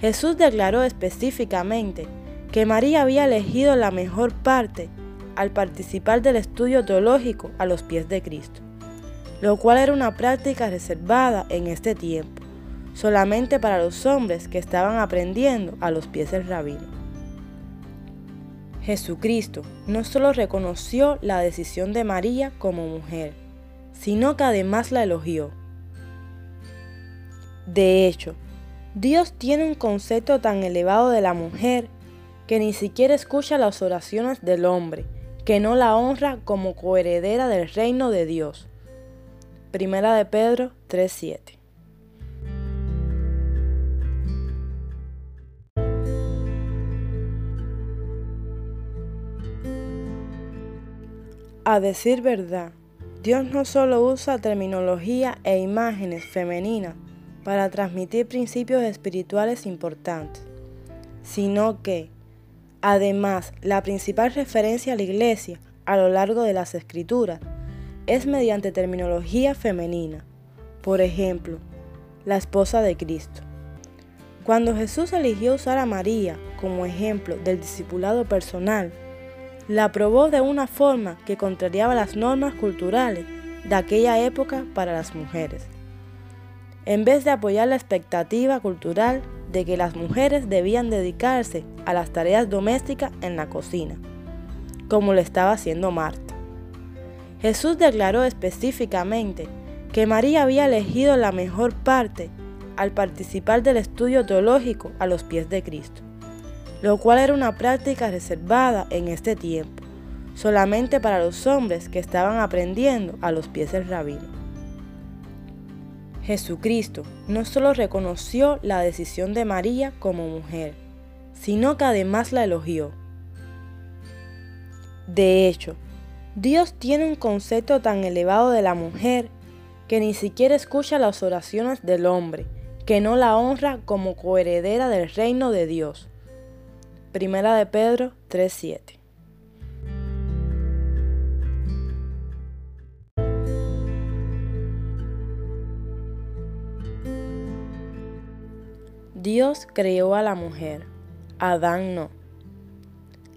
Jesús declaró específicamente que María había elegido la mejor parte al participar del estudio teológico a los pies de Cristo. Lo cual era una práctica reservada en este tiempo, solamente para los hombres que estaban aprendiendo a los pies del rabino. Jesucristo no solo reconoció la decisión de María como mujer, sino que además la elogió. De hecho, Dios tiene un concepto tan elevado de la mujer que ni siquiera escucha las oraciones del hombre, que no la honra como coheredera del reino de Dios. Primera de Pedro 3:7. A decir verdad, Dios no solo usa terminología e imágenes femeninas para transmitir principios espirituales importantes, sino que, además, la principal referencia a la iglesia a lo largo de las escrituras es mediante terminología femenina. Por ejemplo, la esposa de Cristo. Cuando Jesús eligió usar a María como ejemplo del discipulado personal, la aprobó de una forma que contrariaba las normas culturales de aquella época para las mujeres en vez de apoyar la expectativa cultural de que las mujeres debían dedicarse a las tareas domésticas en la cocina, como lo estaba haciendo Marta. Jesús declaró específicamente que María había elegido la mejor parte al participar del estudio teológico a los pies de Cristo, lo cual era una práctica reservada en este tiempo, solamente para los hombres que estaban aprendiendo a los pies del rabino. Jesucristo no solo reconoció la decisión de María como mujer, sino que además la elogió. De hecho, Dios tiene un concepto tan elevado de la mujer que ni siquiera escucha las oraciones del hombre, que no la honra como coheredera del reino de Dios. Primera de Pedro 3:7 Dios creó a la mujer, Adán no.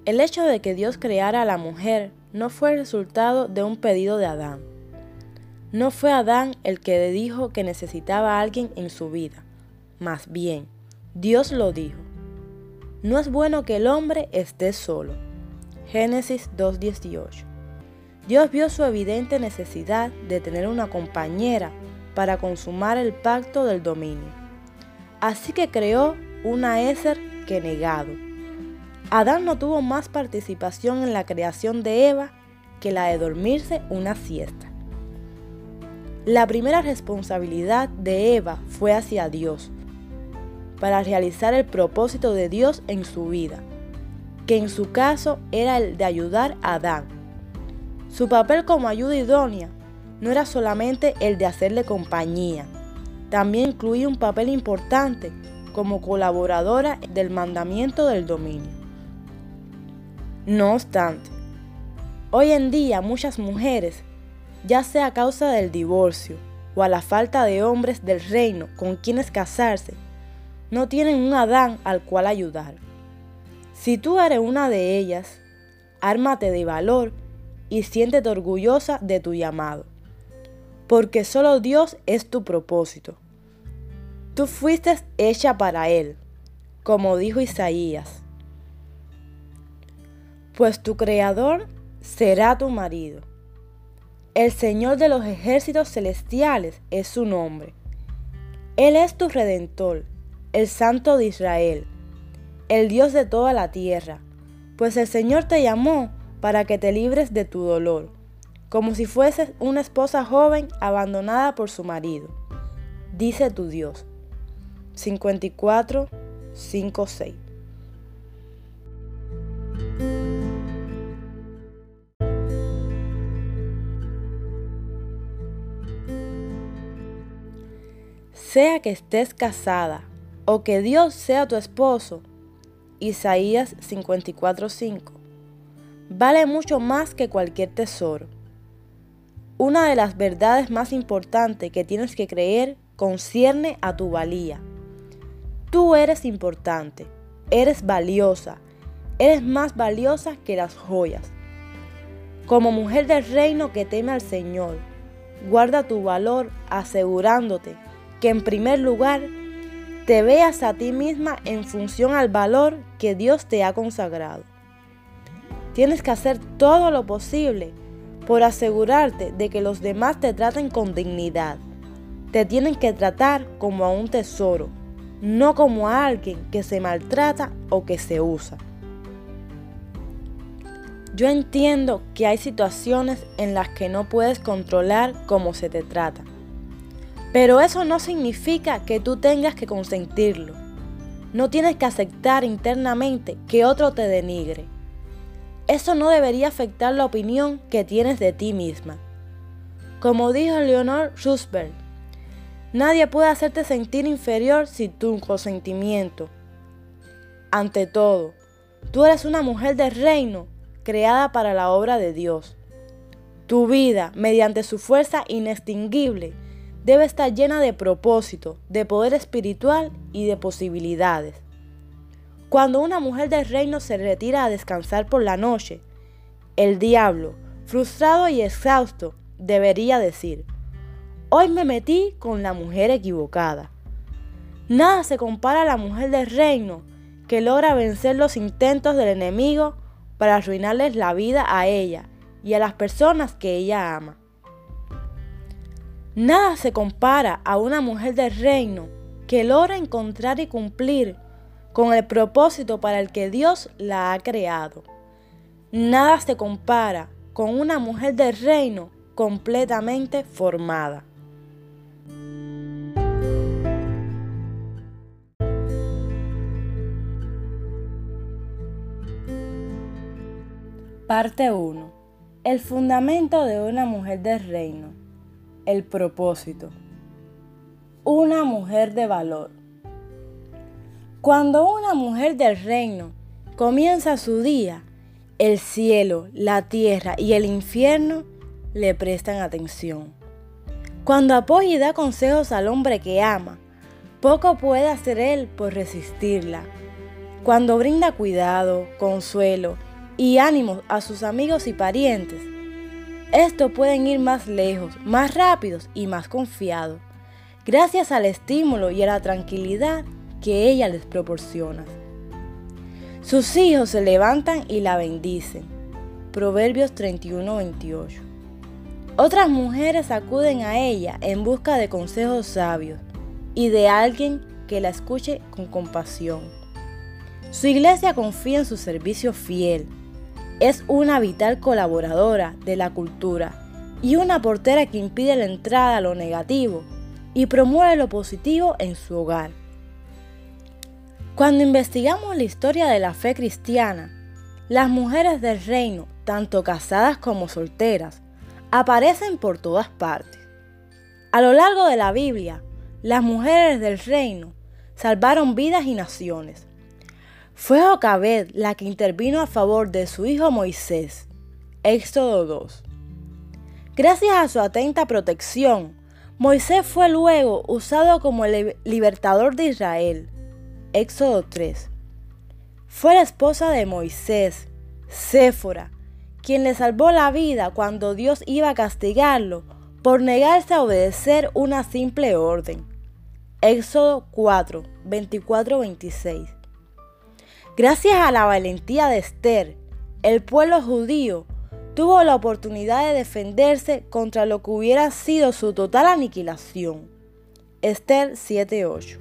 El hecho de que Dios creara a la mujer no fue el resultado de un pedido de Adán. No fue Adán el que dijo que necesitaba a alguien en su vida. Más bien, Dios lo dijo. No es bueno que el hombre esté solo. Génesis 2.18. Dios vio su evidente necesidad de tener una compañera para consumar el pacto del dominio. Así que creó una Eser que negado. Adán no tuvo más participación en la creación de Eva que la de dormirse una siesta. La primera responsabilidad de Eva fue hacia Dios, para realizar el propósito de Dios en su vida, que en su caso era el de ayudar a Adán. Su papel como ayuda idónea no era solamente el de hacerle compañía, también incluye un papel importante como colaboradora del mandamiento del dominio. No obstante, hoy en día muchas mujeres, ya sea a causa del divorcio o a la falta de hombres del reino con quienes casarse, no tienen un Adán al cual ayudar. Si tú eres una de ellas, ármate de valor y siéntete orgullosa de tu llamado porque solo Dios es tu propósito. Tú fuiste hecha para Él, como dijo Isaías. Pues tu Creador será tu marido. El Señor de los ejércitos celestiales es su nombre. Él es tu redentor, el Santo de Israel, el Dios de toda la tierra, pues el Señor te llamó para que te libres de tu dolor como si fueses una esposa joven abandonada por su marido. Dice tu Dios. 54, 5, 6. Sea que estés casada o que Dios sea tu esposo, Isaías 54:5, vale mucho más que cualquier tesoro una de las verdades más importantes que tienes que creer concierne a tu valía. Tú eres importante, eres valiosa, eres más valiosa que las joyas. Como mujer del reino que teme al Señor, guarda tu valor asegurándote que en primer lugar te veas a ti misma en función al valor que Dios te ha consagrado. Tienes que hacer todo lo posible por asegurarte de que los demás te traten con dignidad. Te tienen que tratar como a un tesoro, no como a alguien que se maltrata o que se usa. Yo entiendo que hay situaciones en las que no puedes controlar cómo se te trata. Pero eso no significa que tú tengas que consentirlo. No tienes que aceptar internamente que otro te denigre. Eso no debería afectar la opinión que tienes de ti misma. Como dijo Leonor Roosevelt, nadie puede hacerte sentir inferior sin tu consentimiento. Ante todo, tú eres una mujer del reino creada para la obra de Dios. Tu vida, mediante su fuerza inextinguible, debe estar llena de propósito, de poder espiritual y de posibilidades. Cuando una mujer del reino se retira a descansar por la noche, el diablo, frustrado y exhausto, debería decir, hoy me metí con la mujer equivocada. Nada se compara a la mujer del reino que logra vencer los intentos del enemigo para arruinarles la vida a ella y a las personas que ella ama. Nada se compara a una mujer del reino que logra encontrar y cumplir con el propósito para el que Dios la ha creado. Nada se compara con una mujer del reino completamente formada. Parte 1. El fundamento de una mujer del reino. El propósito. Una mujer de valor. Cuando una mujer del reino comienza su día, el cielo, la tierra y el infierno le prestan atención. Cuando apoya y da consejos al hombre que ama, poco puede hacer él por resistirla. Cuando brinda cuidado, consuelo y ánimos a sus amigos y parientes. Estos pueden ir más lejos, más rápidos y más confiados, gracias al estímulo y a la tranquilidad que ella les proporciona. Sus hijos se levantan y la bendicen. Proverbios 31-28. Otras mujeres acuden a ella en busca de consejos sabios y de alguien que la escuche con compasión. Su iglesia confía en su servicio fiel es una vital colaboradora de la cultura y una portera que impide la entrada a lo negativo y promueve lo positivo en su hogar. Cuando investigamos la historia de la fe cristiana, las mujeres del reino, tanto casadas como solteras, aparecen por todas partes. A lo largo de la Biblia, las mujeres del reino salvaron vidas y naciones. Fue Jocabed la que intervino a favor de su hijo Moisés. Éxodo 2. Gracias a su atenta protección, Moisés fue luego usado como el libertador de Israel. Éxodo 3. Fue la esposa de Moisés, Séfora, quien le salvó la vida cuando Dios iba a castigarlo por negarse a obedecer una simple orden. Éxodo 4, 24-26. Gracias a la valentía de Esther, el pueblo judío tuvo la oportunidad de defenderse contra lo que hubiera sido su total aniquilación. Esther 7:8.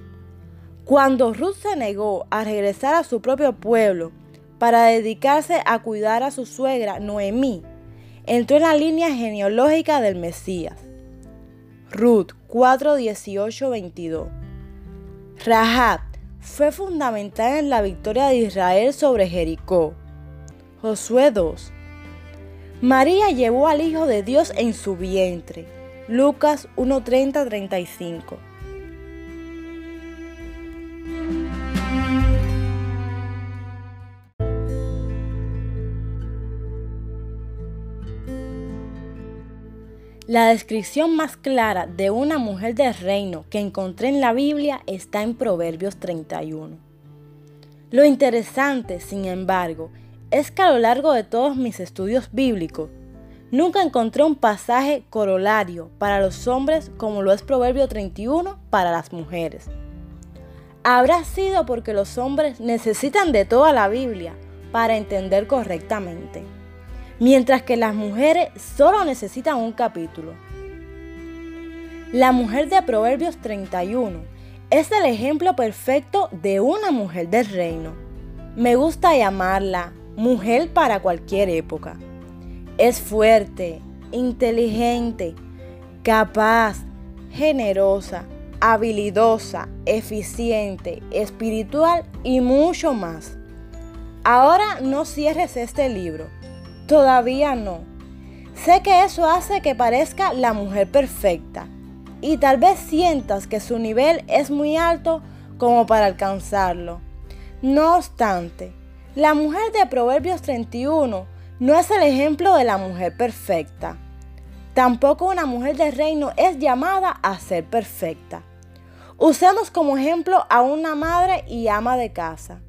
Cuando Ruth se negó a regresar a su propio pueblo para dedicarse a cuidar a su suegra Noemí, entró en la línea genealógica del Mesías. Ruth 4:18-22. Rahab fue fundamental en la victoria de Israel sobre Jericó. Josué 2. María llevó al Hijo de Dios en su vientre. Lucas 1.30-35. La descripción más clara de una mujer del reino que encontré en la Biblia está en Proverbios 31. Lo interesante, sin embargo, es que a lo largo de todos mis estudios bíblicos, Nunca encontré un pasaje corolario para los hombres como lo es Proverbio 31 para las mujeres. Habrá sido porque los hombres necesitan de toda la Biblia para entender correctamente, mientras que las mujeres solo necesitan un capítulo. La mujer de Proverbios 31 es el ejemplo perfecto de una mujer del reino. Me gusta llamarla mujer para cualquier época. Es fuerte, inteligente, capaz, generosa, habilidosa, eficiente, espiritual y mucho más. Ahora no cierres este libro. Todavía no. Sé que eso hace que parezca la mujer perfecta y tal vez sientas que su nivel es muy alto como para alcanzarlo. No obstante, la mujer de Proverbios 31 no es el ejemplo de la mujer perfecta. Tampoco una mujer de reino es llamada a ser perfecta. Usemos como ejemplo a una madre y ama de casa.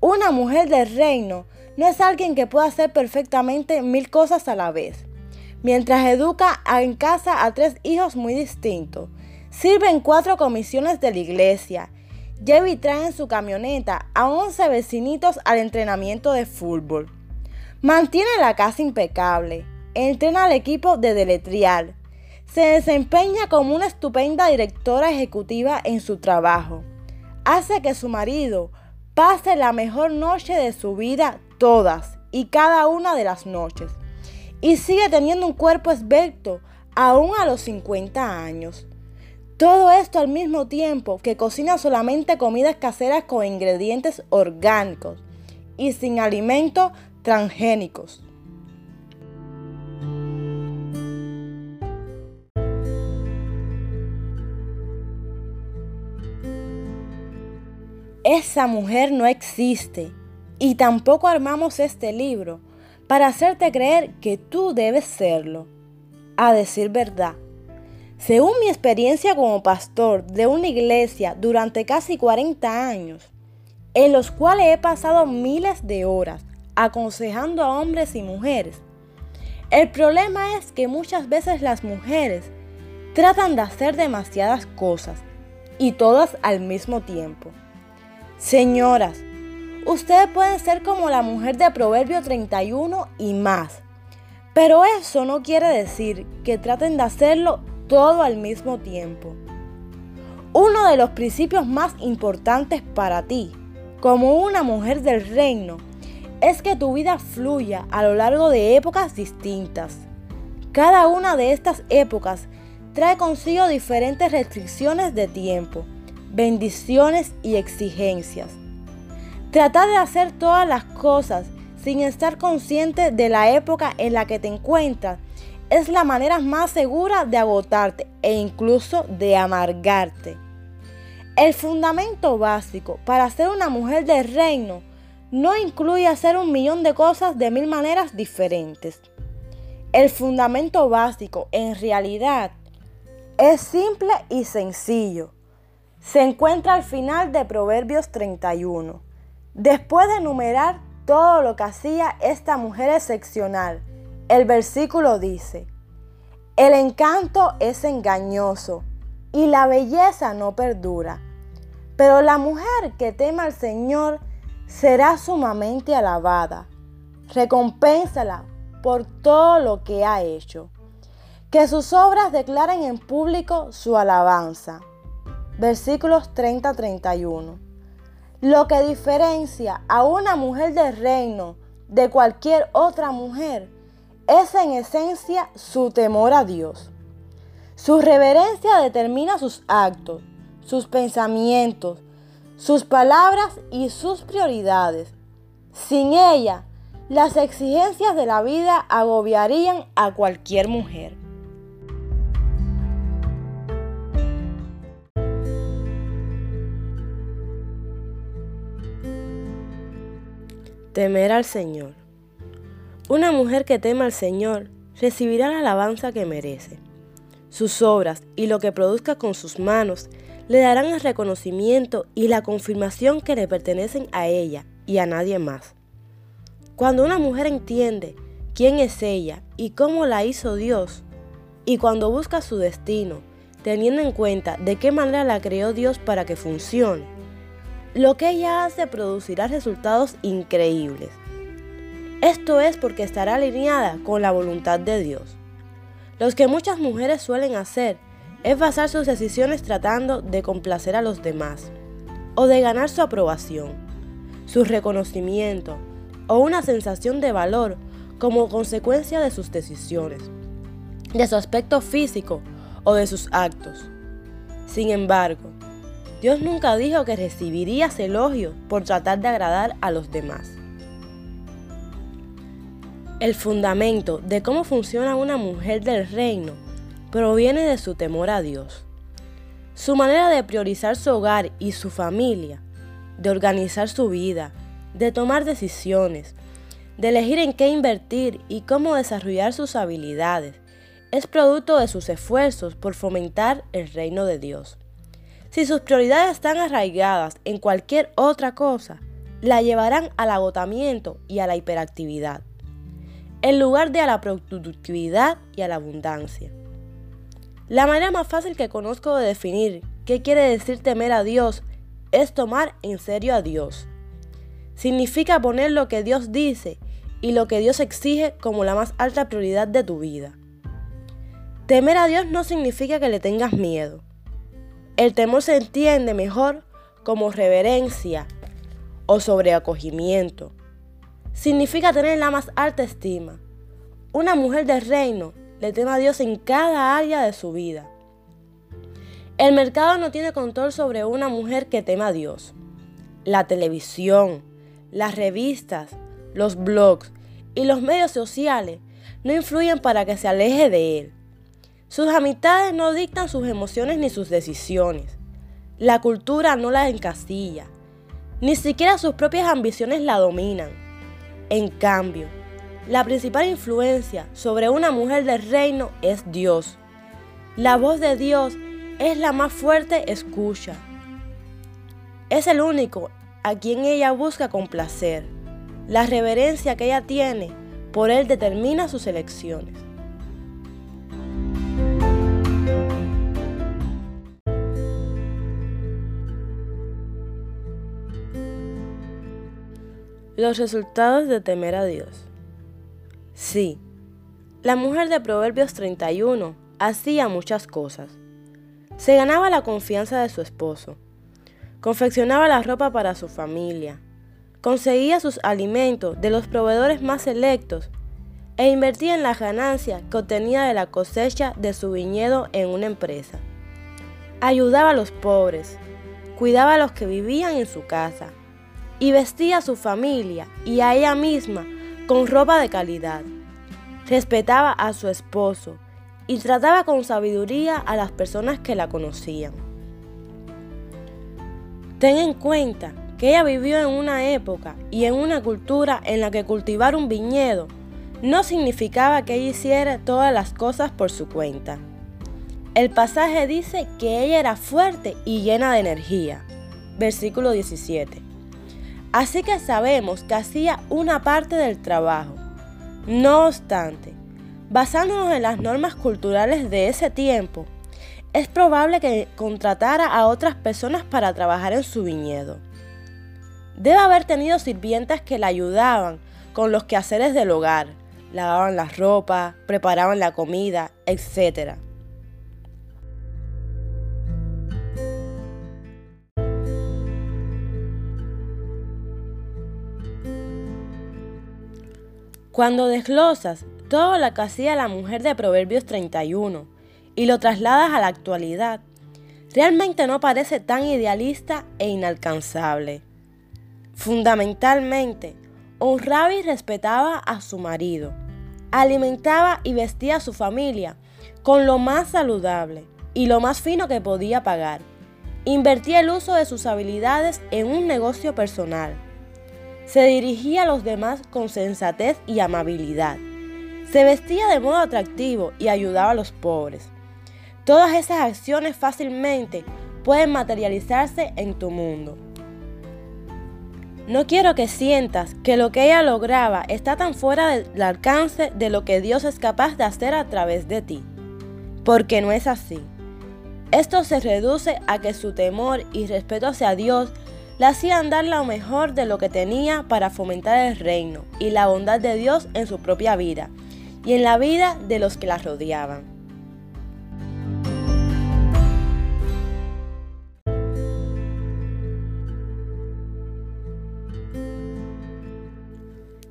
Una mujer de reino no es alguien que pueda hacer perfectamente mil cosas a la vez. Mientras educa en casa a tres hijos muy distintos, sirve en cuatro comisiones de la iglesia, lleva y trae en su camioneta a 11 vecinitos al entrenamiento de fútbol. Mantiene la casa impecable, entrena al equipo de deletrial, se desempeña como una estupenda directora ejecutiva en su trabajo, hace que su marido pase la mejor noche de su vida todas y cada una de las noches, y sigue teniendo un cuerpo esbelto aún a los 50 años. Todo esto al mismo tiempo que cocina solamente comidas caseras con ingredientes orgánicos y sin alimentos transgénicos. Esa mujer no existe y tampoco armamos este libro para hacerte creer que tú debes serlo. A decir verdad, según mi experiencia como pastor de una iglesia durante casi 40 años, en los cuales he pasado miles de horas aconsejando a hombres y mujeres. El problema es que muchas veces las mujeres tratan de hacer demasiadas cosas y todas al mismo tiempo. Señoras, ustedes pueden ser como la mujer de Proverbio 31 y más, pero eso no quiere decir que traten de hacerlo todo al mismo tiempo. Uno de los principios más importantes para ti, como una mujer del reino, es que tu vida fluya a lo largo de épocas distintas. Cada una de estas épocas trae consigo diferentes restricciones de tiempo, bendiciones y exigencias. Tratar de hacer todas las cosas sin estar consciente de la época en la que te encuentras es la manera más segura de agotarte e incluso de amargarte. El fundamento básico para ser una mujer de reino no incluye hacer un millón de cosas de mil maneras diferentes. El fundamento básico en realidad es simple y sencillo. Se encuentra al final de Proverbios 31. Después de enumerar todo lo que hacía esta mujer excepcional, el versículo dice, el encanto es engañoso y la belleza no perdura, pero la mujer que teme al Señor será sumamente alabada. Recompénsala por todo lo que ha hecho. Que sus obras declaren en público su alabanza. Versículos 30-31. Lo que diferencia a una mujer del reino de cualquier otra mujer es en esencia su temor a Dios. Su reverencia determina sus actos, sus pensamientos, sus palabras y sus prioridades. Sin ella, las exigencias de la vida agobiarían a cualquier mujer. Temer al Señor. Una mujer que teme al Señor recibirá la alabanza que merece. Sus obras y lo que produzca con sus manos le darán el reconocimiento y la confirmación que le pertenecen a ella y a nadie más. Cuando una mujer entiende quién es ella y cómo la hizo Dios, y cuando busca su destino, teniendo en cuenta de qué manera la creó Dios para que funcione, lo que ella hace producirá resultados increíbles. Esto es porque estará alineada con la voluntad de Dios. Lo que muchas mujeres suelen hacer es basar sus decisiones tratando de complacer a los demás o de ganar su aprobación, su reconocimiento o una sensación de valor como consecuencia de sus decisiones, de su aspecto físico o de sus actos. Sin embargo, Dios nunca dijo que recibirías elogio por tratar de agradar a los demás. El fundamento de cómo funciona una mujer del reino proviene de su temor a Dios. Su manera de priorizar su hogar y su familia, de organizar su vida, de tomar decisiones, de elegir en qué invertir y cómo desarrollar sus habilidades, es producto de sus esfuerzos por fomentar el reino de Dios. Si sus prioridades están arraigadas en cualquier otra cosa, la llevarán al agotamiento y a la hiperactividad, en lugar de a la productividad y a la abundancia. La manera más fácil que conozco de definir qué quiere decir temer a Dios es tomar en serio a Dios. Significa poner lo que Dios dice y lo que Dios exige como la más alta prioridad de tu vida. Temer a Dios no significa que le tengas miedo. El temor se entiende mejor como reverencia o sobreacogimiento. Significa tener la más alta estima. Una mujer del reino le teme a Dios en cada área de su vida. El mercado no tiene control sobre una mujer que teme a Dios. La televisión, las revistas, los blogs y los medios sociales no influyen para que se aleje de Él. Sus amistades no dictan sus emociones ni sus decisiones. La cultura no la encasilla. Ni siquiera sus propias ambiciones la dominan. En cambio, la principal influencia sobre una mujer del reino es Dios. La voz de Dios es la más fuerte escucha. Es el único a quien ella busca complacer. La reverencia que ella tiene por Él determina sus elecciones. Los resultados de temer a Dios. Sí, la mujer de Proverbios 31 hacía muchas cosas. Se ganaba la confianza de su esposo, confeccionaba la ropa para su familia, conseguía sus alimentos de los proveedores más selectos e invertía en la ganancia que obtenía de la cosecha de su viñedo en una empresa. Ayudaba a los pobres, cuidaba a los que vivían en su casa y vestía a su familia y a ella misma con ropa de calidad. Respetaba a su esposo y trataba con sabiduría a las personas que la conocían. Ten en cuenta que ella vivió en una época y en una cultura en la que cultivar un viñedo no significaba que ella hiciera todas las cosas por su cuenta. El pasaje dice que ella era fuerte y llena de energía. Versículo 17. Así que sabemos que hacía una parte del trabajo. No obstante, basándonos en las normas culturales de ese tiempo, es probable que contratara a otras personas para trabajar en su viñedo. Debe haber tenido sirvientas que la ayudaban con los quehaceres del hogar, lavaban la ropa, preparaban la comida, etc. Cuando desglosas todo lo que hacía la mujer de Proverbios 31 y lo trasladas a la actualidad, realmente no parece tan idealista e inalcanzable. Fundamentalmente, honraba y respetaba a su marido, alimentaba y vestía a su familia con lo más saludable y lo más fino que podía pagar. Invertía el uso de sus habilidades en un negocio personal se dirigía a los demás con sensatez y amabilidad. Se vestía de modo atractivo y ayudaba a los pobres. Todas esas acciones fácilmente pueden materializarse en tu mundo. No quiero que sientas que lo que ella lograba está tan fuera del alcance de lo que Dios es capaz de hacer a través de ti, porque no es así. Esto se reduce a que su temor y respeto hacia Dios le hacían dar lo mejor de lo que tenía para fomentar el reino y la bondad de Dios en su propia vida y en la vida de los que la rodeaban.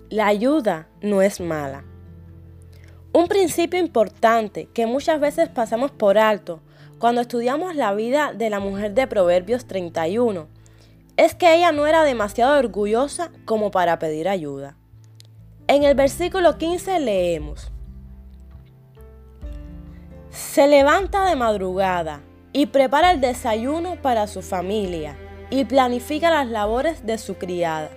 La ayuda no es mala. Un principio importante que muchas veces pasamos por alto cuando estudiamos la vida de la mujer de Proverbios 31 es que ella no era demasiado orgullosa como para pedir ayuda. En el versículo 15 leemos, Se levanta de madrugada y prepara el desayuno para su familia y planifica las labores de sus criadas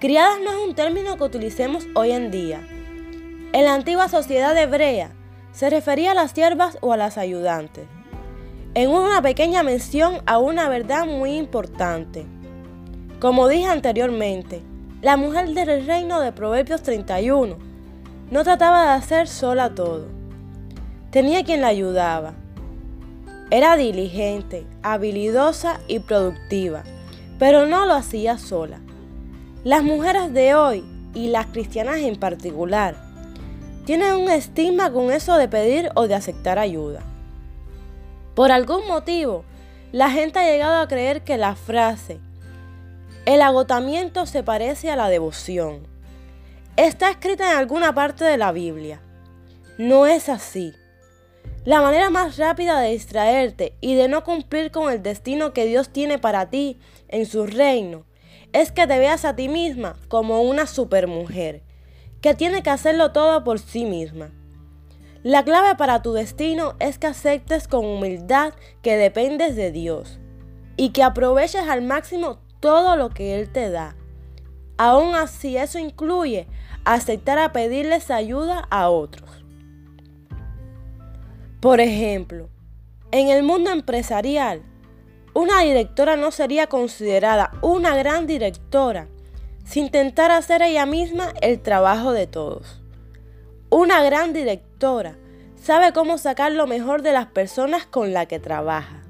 Criadas no es un término que utilicemos hoy en día. En la antigua sociedad hebrea se refería a las siervas o a las ayudantes. En una pequeña mención a una verdad muy importante. Como dije anteriormente, la mujer del reino de Proverbios 31 no trataba de hacer sola todo. Tenía quien la ayudaba. Era diligente, habilidosa y productiva, pero no lo hacía sola. Las mujeres de hoy, y las cristianas en particular, tienen un estigma con eso de pedir o de aceptar ayuda. Por algún motivo, la gente ha llegado a creer que la frase el agotamiento se parece a la devoción. Está escrita en alguna parte de la Biblia. No es así. La manera más rápida de distraerte y de no cumplir con el destino que Dios tiene para ti en su reino es que te veas a ti misma como una supermujer, que tiene que hacerlo todo por sí misma. La clave para tu destino es que aceptes con humildad que dependes de Dios y que aproveches al máximo todo lo que Él te da. Aún así eso incluye aceptar a pedirles ayuda a otros. Por ejemplo, en el mundo empresarial, una directora no sería considerada una gran directora si intentara hacer ella misma el trabajo de todos. Una gran directora sabe cómo sacar lo mejor de las personas con las que trabaja,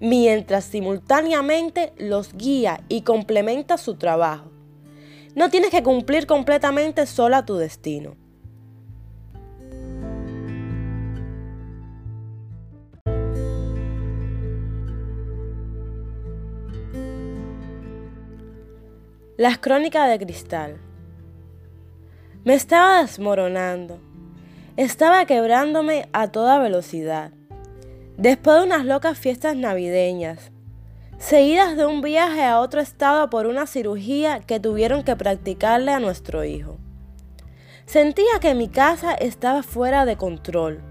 mientras simultáneamente los guía y complementa su trabajo. No tienes que cumplir completamente sola tu destino. Las crónicas de cristal. Me estaba desmoronando. Estaba quebrándome a toda velocidad. Después de unas locas fiestas navideñas, seguidas de un viaje a otro estado por una cirugía que tuvieron que practicarle a nuestro hijo. Sentía que mi casa estaba fuera de control.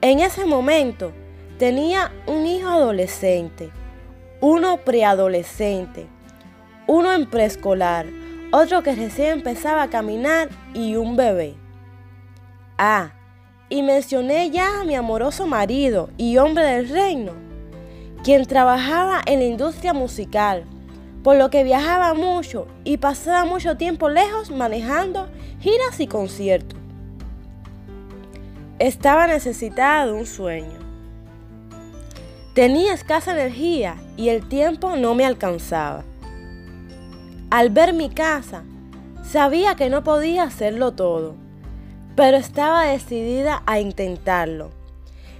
En ese momento tenía un hijo adolescente, uno preadolescente, uno en preescolar, otro que recién empezaba a caminar y un bebé. Ah, y mencioné ya a mi amoroso marido y hombre del reino, quien trabajaba en la industria musical, por lo que viajaba mucho y pasaba mucho tiempo lejos manejando giras y conciertos. Estaba necesitada de un sueño. Tenía escasa energía y el tiempo no me alcanzaba. Al ver mi casa, sabía que no podía hacerlo todo, pero estaba decidida a intentarlo.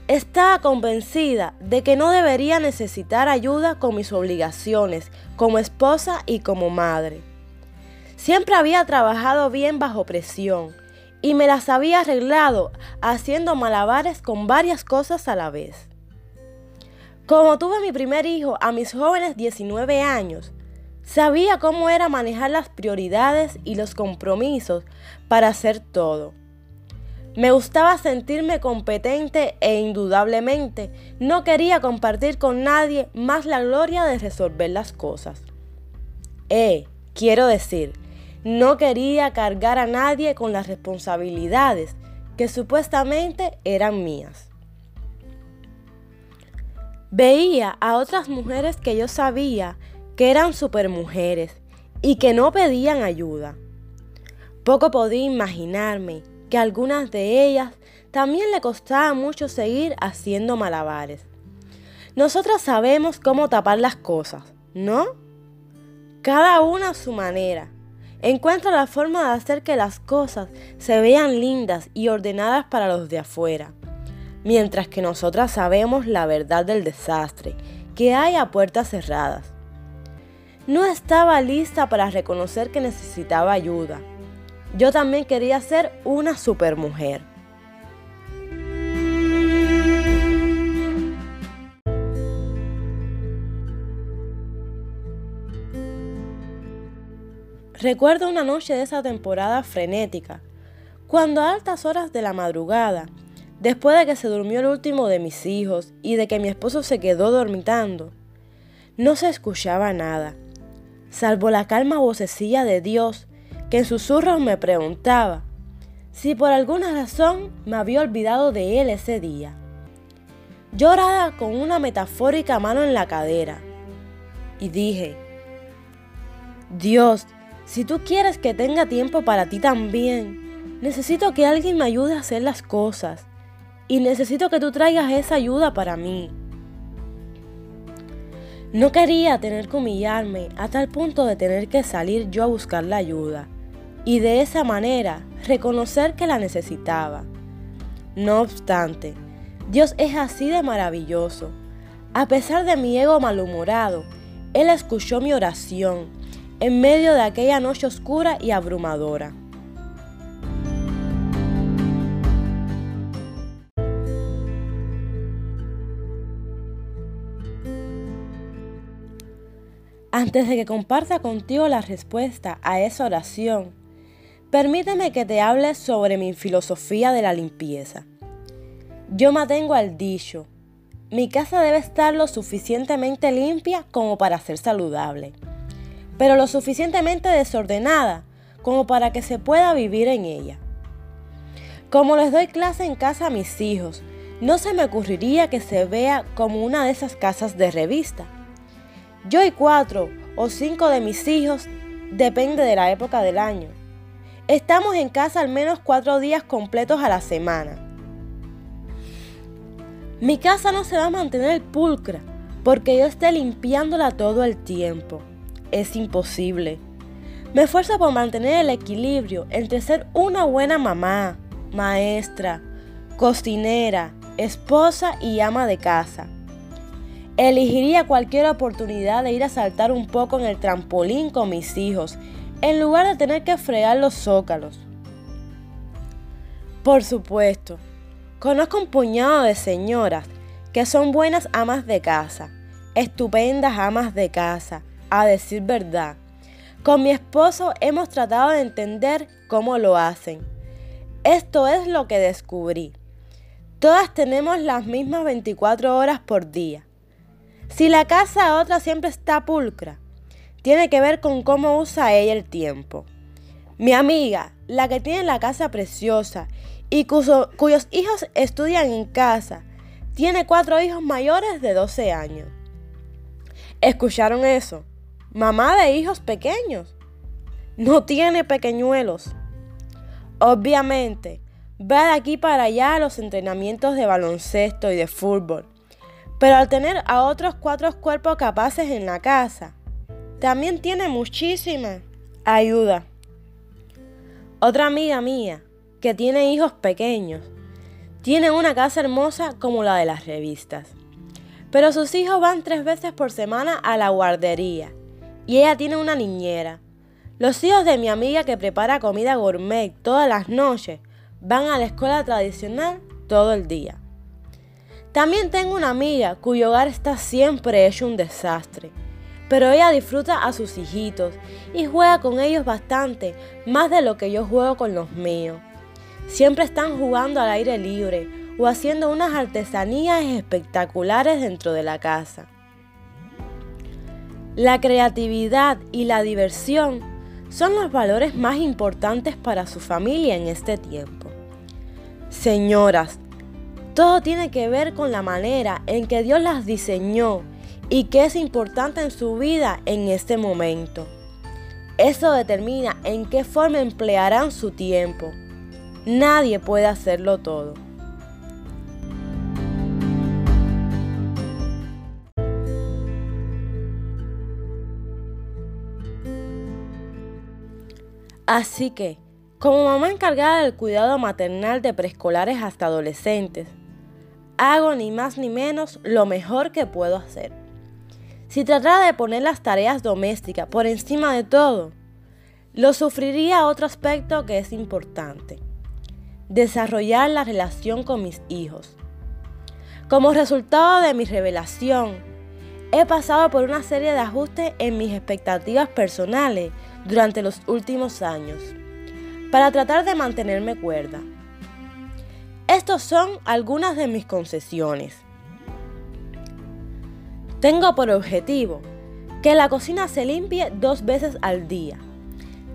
Estaba convencida de que no debería necesitar ayuda con mis obligaciones como esposa y como madre. Siempre había trabajado bien bajo presión y me las había arreglado haciendo malabares con varias cosas a la vez. Como tuve mi primer hijo a mis jóvenes 19 años, Sabía cómo era manejar las prioridades y los compromisos para hacer todo. Me gustaba sentirme competente e indudablemente no quería compartir con nadie más la gloria de resolver las cosas. Eh, quiero decir, no quería cargar a nadie con las responsabilidades que supuestamente eran mías. Veía a otras mujeres que yo sabía que eran supermujeres y que no pedían ayuda. Poco podía imaginarme que a algunas de ellas también le costaba mucho seguir haciendo malabares. Nosotras sabemos cómo tapar las cosas, ¿no? Cada una a su manera. Encuentra la forma de hacer que las cosas se vean lindas y ordenadas para los de afuera, mientras que nosotras sabemos la verdad del desastre que hay a puertas cerradas. No estaba lista para reconocer que necesitaba ayuda. Yo también quería ser una supermujer. Recuerdo una noche de esa temporada frenética, cuando a altas horas de la madrugada, después de que se durmió el último de mis hijos y de que mi esposo se quedó dormitando, no se escuchaba nada salvo la calma vocecilla de Dios que en susurros me preguntaba si por alguna razón me había olvidado de Él ese día. Lloraba con una metafórica mano en la cadera y dije, Dios, si tú quieres que tenga tiempo para ti también, necesito que alguien me ayude a hacer las cosas y necesito que tú traigas esa ayuda para mí. No quería tener que humillarme a tal punto de tener que salir yo a buscar la ayuda y de esa manera reconocer que la necesitaba. No obstante, Dios es así de maravilloso. A pesar de mi ego malhumorado, Él escuchó mi oración en medio de aquella noche oscura y abrumadora. Antes de que comparta contigo la respuesta a esa oración, permíteme que te hable sobre mi filosofía de la limpieza. Yo mantengo al dicho, mi casa debe estar lo suficientemente limpia como para ser saludable, pero lo suficientemente desordenada como para que se pueda vivir en ella. Como les doy clase en casa a mis hijos, no se me ocurriría que se vea como una de esas casas de revista yo y cuatro o cinco de mis hijos, depende de la época del año. Estamos en casa al menos cuatro días completos a la semana. Mi casa no se va a mantener pulcra porque yo esté limpiándola todo el tiempo. Es imposible. Me esfuerzo por mantener el equilibrio entre ser una buena mamá, maestra, cocinera, esposa y ama de casa. Elegiría cualquier oportunidad de ir a saltar un poco en el trampolín con mis hijos, en lugar de tener que fregar los zócalos. Por supuesto, conozco un puñado de señoras que son buenas amas de casa, estupendas amas de casa, a decir verdad. Con mi esposo hemos tratado de entender cómo lo hacen. Esto es lo que descubrí. Todas tenemos las mismas 24 horas por día si la casa otra siempre está pulcra, tiene que ver con cómo usa ella el tiempo. Mi amiga, la que tiene la casa preciosa y cuyos hijos estudian en casa, tiene cuatro hijos mayores de 12 años. ¿Escucharon eso? Mamá de hijos pequeños. No tiene pequeñuelos. Obviamente, va de aquí para allá a los entrenamientos de baloncesto y de fútbol pero al tener a otros cuatro cuerpos capaces en la casa, también tiene muchísima ayuda. Otra amiga mía, que tiene hijos pequeños, tiene una casa hermosa como la de las revistas. Pero sus hijos van tres veces por semana a la guardería y ella tiene una niñera. Los hijos de mi amiga que prepara comida gourmet todas las noches van a la escuela tradicional todo el día. También tengo una amiga cuyo hogar está siempre hecho un desastre, pero ella disfruta a sus hijitos y juega con ellos bastante, más de lo que yo juego con los míos. Siempre están jugando al aire libre o haciendo unas artesanías espectaculares dentro de la casa. La creatividad y la diversión son los valores más importantes para su familia en este tiempo. Señoras, todo tiene que ver con la manera en que Dios las diseñó y qué es importante en su vida en este momento. Eso determina en qué forma emplearán su tiempo. Nadie puede hacerlo todo. Así que, como mamá encargada del cuidado maternal de preescolares hasta adolescentes, hago ni más ni menos lo mejor que puedo hacer. Si tratara de poner las tareas domésticas por encima de todo, lo sufriría otro aspecto que es importante, desarrollar la relación con mis hijos. Como resultado de mi revelación, he pasado por una serie de ajustes en mis expectativas personales durante los últimos años para tratar de mantenerme cuerda. Estos son algunas de mis concesiones. Tengo por objetivo que la cocina se limpie dos veces al día.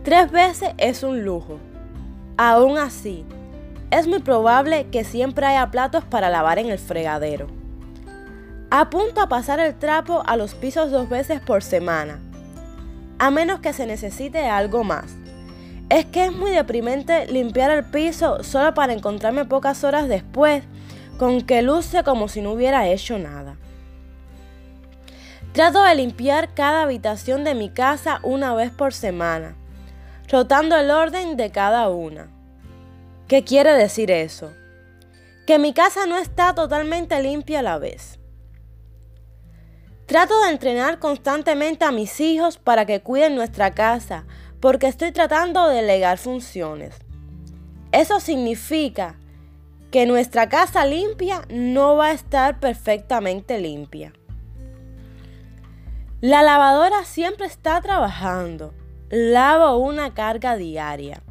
Tres veces es un lujo. Aún así, es muy probable que siempre haya platos para lavar en el fregadero. Apunto a pasar el trapo a los pisos dos veces por semana a menos que se necesite algo más. Es que es muy deprimente limpiar el piso solo para encontrarme pocas horas después con que luce como si no hubiera hecho nada. Trato de limpiar cada habitación de mi casa una vez por semana, rotando el orden de cada una. ¿Qué quiere decir eso? Que mi casa no está totalmente limpia a la vez. Trato de entrenar constantemente a mis hijos para que cuiden nuestra casa, porque estoy tratando de delegar funciones. Eso significa que nuestra casa limpia no va a estar perfectamente limpia. La lavadora siempre está trabajando. Lavo una carga diaria.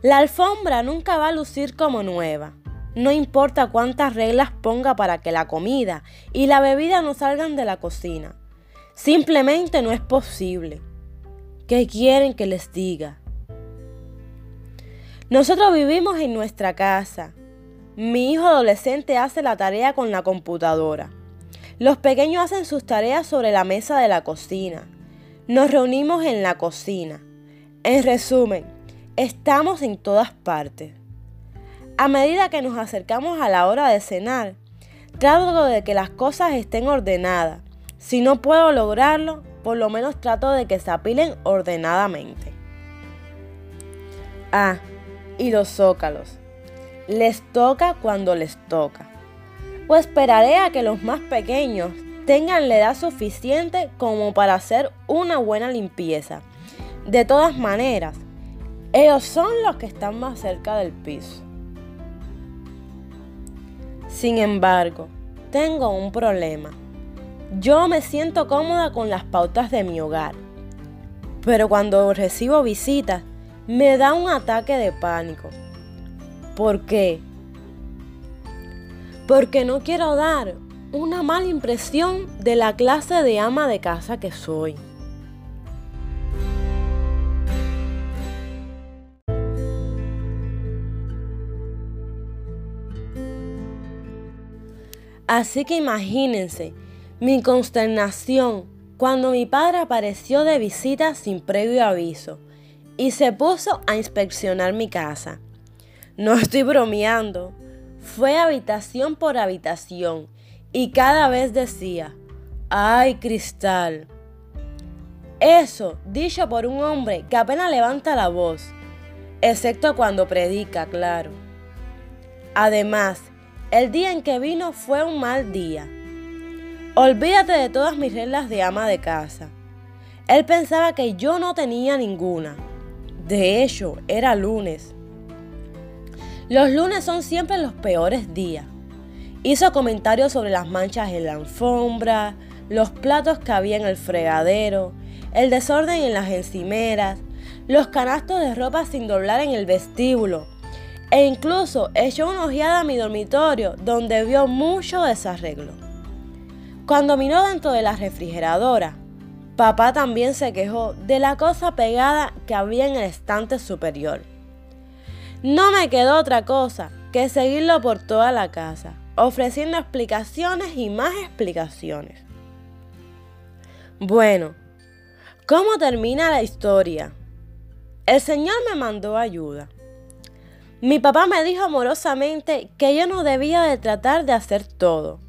La alfombra nunca va a lucir como nueva. No importa cuántas reglas ponga para que la comida y la bebida no salgan de la cocina. Simplemente no es posible. ¿Qué quieren que les diga? Nosotros vivimos en nuestra casa. Mi hijo adolescente hace la tarea con la computadora. Los pequeños hacen sus tareas sobre la mesa de la cocina. Nos reunimos en la cocina. En resumen, estamos en todas partes. A medida que nos acercamos a la hora de cenar, trato de que las cosas estén ordenadas. Si no puedo lograrlo, por lo menos trato de que se apilen ordenadamente. Ah, y los zócalos. Les toca cuando les toca. O esperaré a que los más pequeños tengan la edad suficiente como para hacer una buena limpieza. De todas maneras, ellos son los que están más cerca del piso. Sin embargo, tengo un problema. Yo me siento cómoda con las pautas de mi hogar, pero cuando recibo visitas me da un ataque de pánico. ¿Por qué? Porque no quiero dar una mala impresión de la clase de ama de casa que soy. Así que imagínense mi consternación cuando mi padre apareció de visita sin previo aviso y se puso a inspeccionar mi casa. No estoy bromeando, fue habitación por habitación y cada vez decía, ¡ay, cristal! Eso dicho por un hombre que apenas levanta la voz, excepto cuando predica, claro. Además, el día en que vino fue un mal día. Olvídate de todas mis reglas de ama de casa. Él pensaba que yo no tenía ninguna. De hecho, era lunes. Los lunes son siempre los peores días. Hizo comentarios sobre las manchas en la alfombra, los platos que había en el fregadero, el desorden en las encimeras, los canastos de ropa sin doblar en el vestíbulo, e incluso echó una ojeada a mi dormitorio donde vio mucho desarreglo. Cuando miró dentro de la refrigeradora, papá también se quejó de la cosa pegada que había en el estante superior. No me quedó otra cosa que seguirlo por toda la casa, ofreciendo explicaciones y más explicaciones. Bueno, ¿cómo termina la historia? El Señor me mandó ayuda. Mi papá me dijo amorosamente que yo no debía de tratar de hacer todo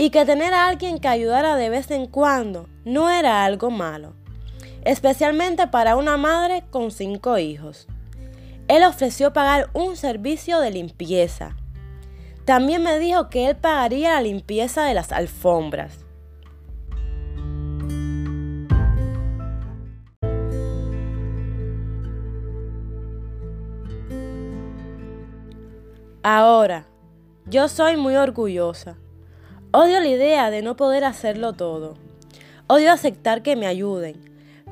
y que tener a alguien que ayudara de vez en cuando no era algo malo, especialmente para una madre con cinco hijos. Él ofreció pagar un servicio de limpieza. También me dijo que él pagaría la limpieza de las alfombras. Ahora, yo soy muy orgullosa. Odio la idea de no poder hacerlo todo. Odio aceptar que me ayuden.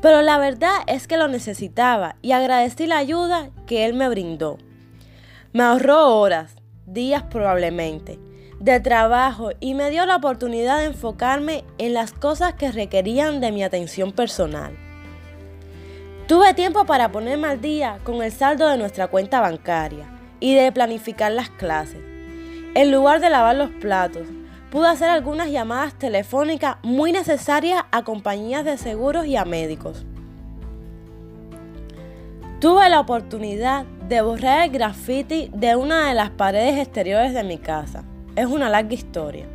Pero la verdad es que lo necesitaba y agradecí la ayuda que él me brindó. Me ahorró horas, días probablemente, de trabajo y me dio la oportunidad de enfocarme en las cosas que requerían de mi atención personal. Tuve tiempo para ponerme al día con el saldo de nuestra cuenta bancaria y de planificar las clases. En lugar de lavar los platos, pude hacer algunas llamadas telefónicas muy necesarias a compañías de seguros y a médicos. Tuve la oportunidad de borrar el graffiti de una de las paredes exteriores de mi casa. Es una larga historia.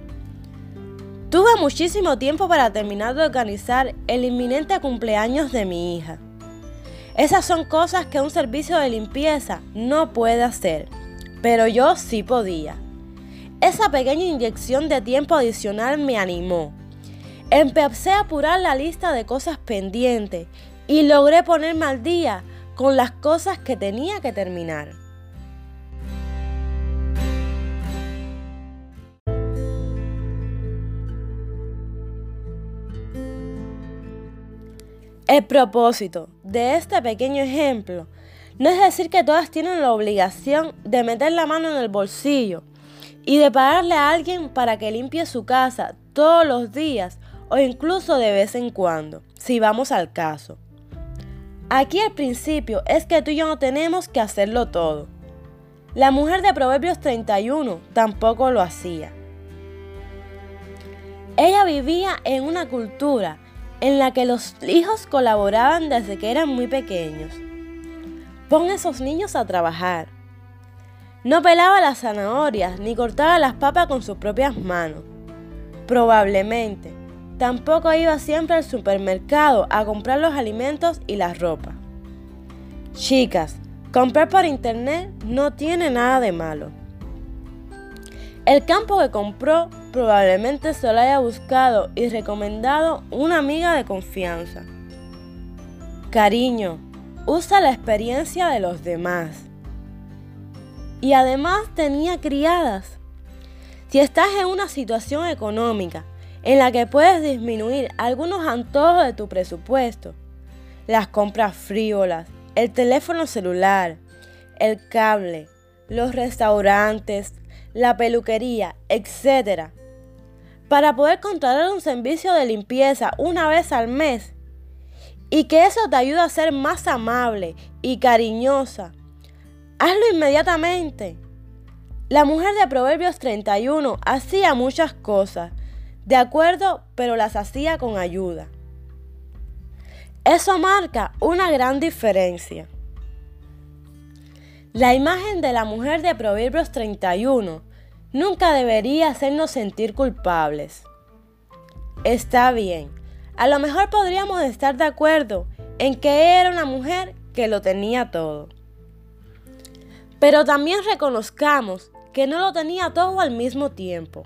Tuve muchísimo tiempo para terminar de organizar el inminente cumpleaños de mi hija. Esas son cosas que un servicio de limpieza no puede hacer, pero yo sí podía. Esa pequeña inyección de tiempo adicional me animó. Empecé a apurar la lista de cosas pendientes y logré ponerme al día con las cosas que tenía que terminar. El propósito de este pequeño ejemplo no es decir que todas tienen la obligación de meter la mano en el bolsillo y de pagarle a alguien para que limpie su casa todos los días o incluso de vez en cuando, si vamos al caso. Aquí el principio es que tú y yo no tenemos que hacerlo todo. La mujer de Proverbios 31 tampoco lo hacía. Ella vivía en una cultura en la que los hijos colaboraban desde que eran muy pequeños. Pon esos niños a trabajar. No pelaba las zanahorias ni cortaba las papas con sus propias manos. Probablemente, tampoco iba siempre al supermercado a comprar los alimentos y la ropa. Chicas, comprar por internet no tiene nada de malo. El campo que compró probablemente se lo haya buscado y recomendado una amiga de confianza. Cariño, usa la experiencia de los demás. Y además tenía criadas. Si estás en una situación económica en la que puedes disminuir algunos antojos de tu presupuesto, las compras frívolas, el teléfono celular, el cable, los restaurantes, la peluquería, etc. Para poder contratar un servicio de limpieza una vez al mes y que eso te ayude a ser más amable y cariñosa, hazlo inmediatamente. La mujer de Proverbios 31 hacía muchas cosas, de acuerdo, pero las hacía con ayuda. Eso marca una gran diferencia. La imagen de la mujer de Proverbios 31 nunca debería hacernos sentir culpables. Está bien, a lo mejor podríamos estar de acuerdo en que era una mujer que lo tenía todo. Pero también reconozcamos que no lo tenía todo al mismo tiempo.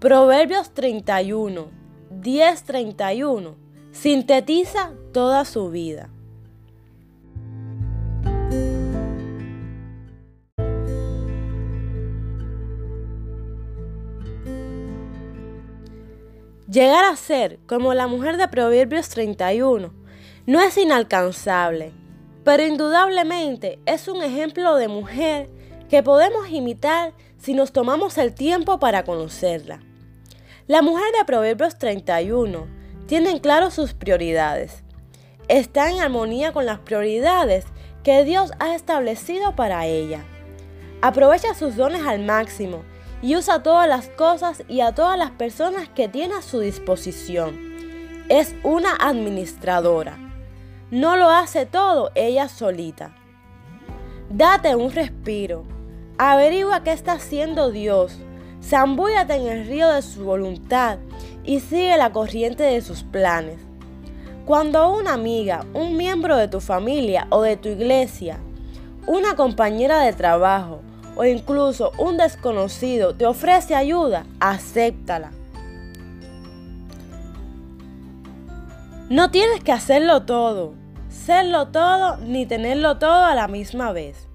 Proverbios 31, 10-31 sintetiza toda su vida. Llegar a ser como la mujer de Proverbios 31 no es inalcanzable, pero indudablemente es un ejemplo de mujer que podemos imitar si nos tomamos el tiempo para conocerla. La mujer de Proverbios 31 tiene claro sus prioridades. Está en armonía con las prioridades que Dios ha establecido para ella. Aprovecha sus dones al máximo y usa todas las cosas y a todas las personas que tiene a su disposición. es una administradora. No lo hace todo ella solita. Date un respiro. Averigua qué está haciendo Dios. Zambúllate en el río de su voluntad y sigue la corriente de sus planes. Cuando una amiga, un miembro de tu familia o de tu iglesia, una compañera de trabajo o incluso un desconocido te ofrece ayuda, acéptala. No tienes que hacerlo todo, serlo todo ni tenerlo todo a la misma vez.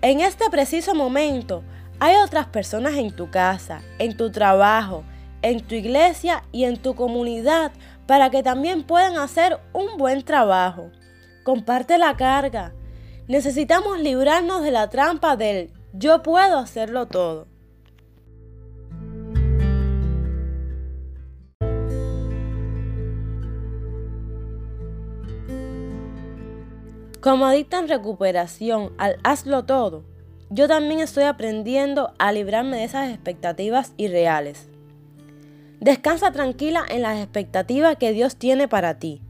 En este preciso momento hay otras personas en tu casa, en tu trabajo, en tu iglesia y en tu comunidad para que también puedan hacer un buen trabajo. Comparte la carga. Necesitamos librarnos de la trampa del yo puedo hacerlo todo. Como adicta en recuperación al hazlo todo, yo también estoy aprendiendo a librarme de esas expectativas irreales. Descansa tranquila en las expectativas que Dios tiene para ti.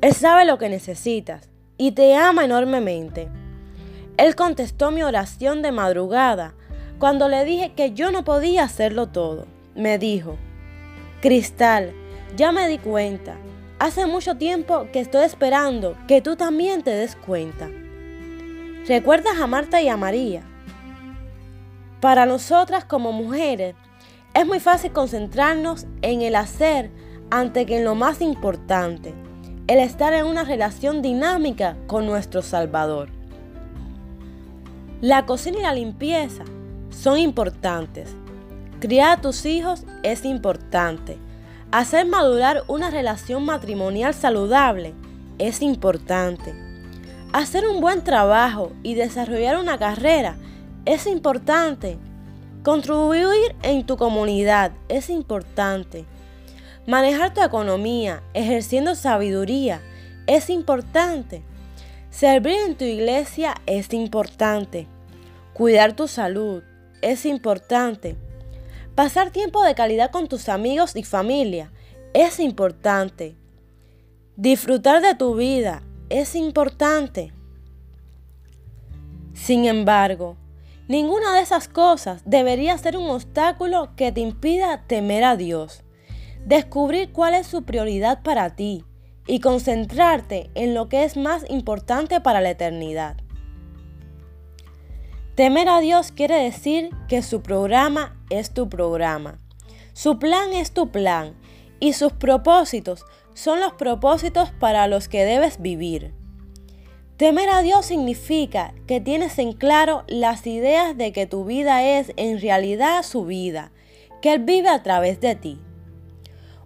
Él sabe lo que necesitas y te ama enormemente. Él contestó mi oración de madrugada cuando le dije que yo no podía hacerlo todo. Me dijo, Cristal, ya me di cuenta. Hace mucho tiempo que estoy esperando que tú también te des cuenta. ¿Recuerdas a Marta y a María? Para nosotras como mujeres, es muy fácil concentrarnos en el hacer ante que en lo más importante, el estar en una relación dinámica con nuestro Salvador. La cocina y la limpieza son importantes. Criar a tus hijos es importante. Hacer madurar una relación matrimonial saludable es importante. Hacer un buen trabajo y desarrollar una carrera es importante Contribuir en tu comunidad es importante. Manejar tu economía ejerciendo sabiduría es importante. Servir en tu iglesia es importante. Cuidar tu salud es importante. Pasar tiempo de calidad con tus amigos y familia es importante. Disfrutar de tu vida es importante. Sin embargo, Ninguna de esas cosas debería ser un obstáculo que te impida temer a Dios, descubrir cuál es su prioridad para ti y concentrarte en lo que es más importante para la eternidad. Temer a Dios quiere decir que su programa es tu programa, su plan es tu plan y sus propósitos son los propósitos para los que debes vivir. Temer a Dios significa que tienes en claro las ideas de que tu vida es en realidad su vida, que Él vive a través de ti.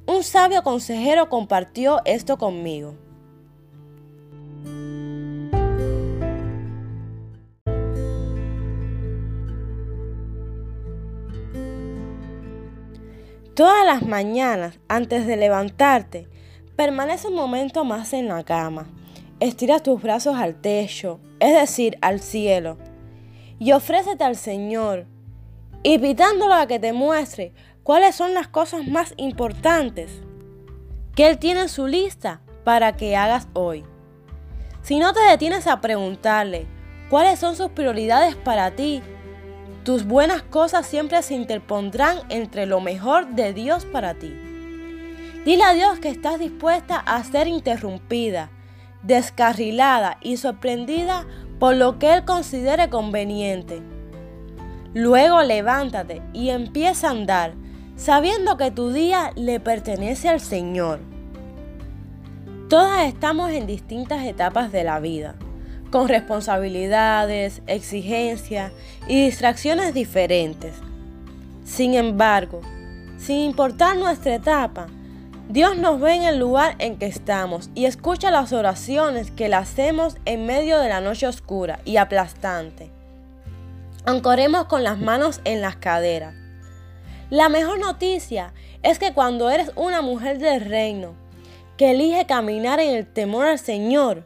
Un sabio consejero compartió esto conmigo. Todas las mañanas, antes de levantarte, permanece un momento más en la cama Estira tus brazos al techo, es decir, al cielo, y ofrécete al Señor, invitándolo a que te muestre cuáles son las cosas más importantes que Él tiene en su lista para que hagas hoy. Si no te detienes a preguntarle cuáles son sus prioridades para ti, tus buenas cosas siempre se interpondrán entre lo mejor de Dios para ti. Dile a Dios que estás dispuesta a ser interrumpida descarrilada y sorprendida por lo que Él considere conveniente. Luego levántate y empieza a andar, sabiendo que tu día le pertenece al Señor. Todas estamos en distintas etapas de la vida, con responsabilidades, exigencias y distracciones diferentes. Sin embargo, sin importar nuestra etapa, Dios nos ve en el lugar en que estamos y escucha las oraciones que le hacemos en medio de la noche oscura y aplastante. Ancoremos con las manos en las caderas. La mejor noticia es que cuando eres una mujer del reino que elige caminar en el temor al Señor,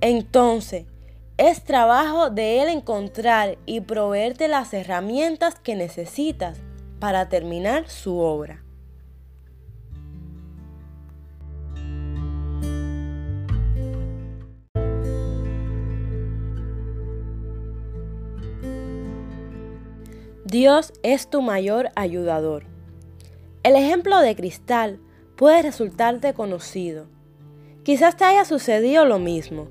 entonces, es trabajo de Él encontrar y proveerte las herramientas que necesitas para terminar su obra. Dios es tu mayor ayudador. El ejemplo de cristal puede resultarte conocido. Quizás te haya sucedido lo mismo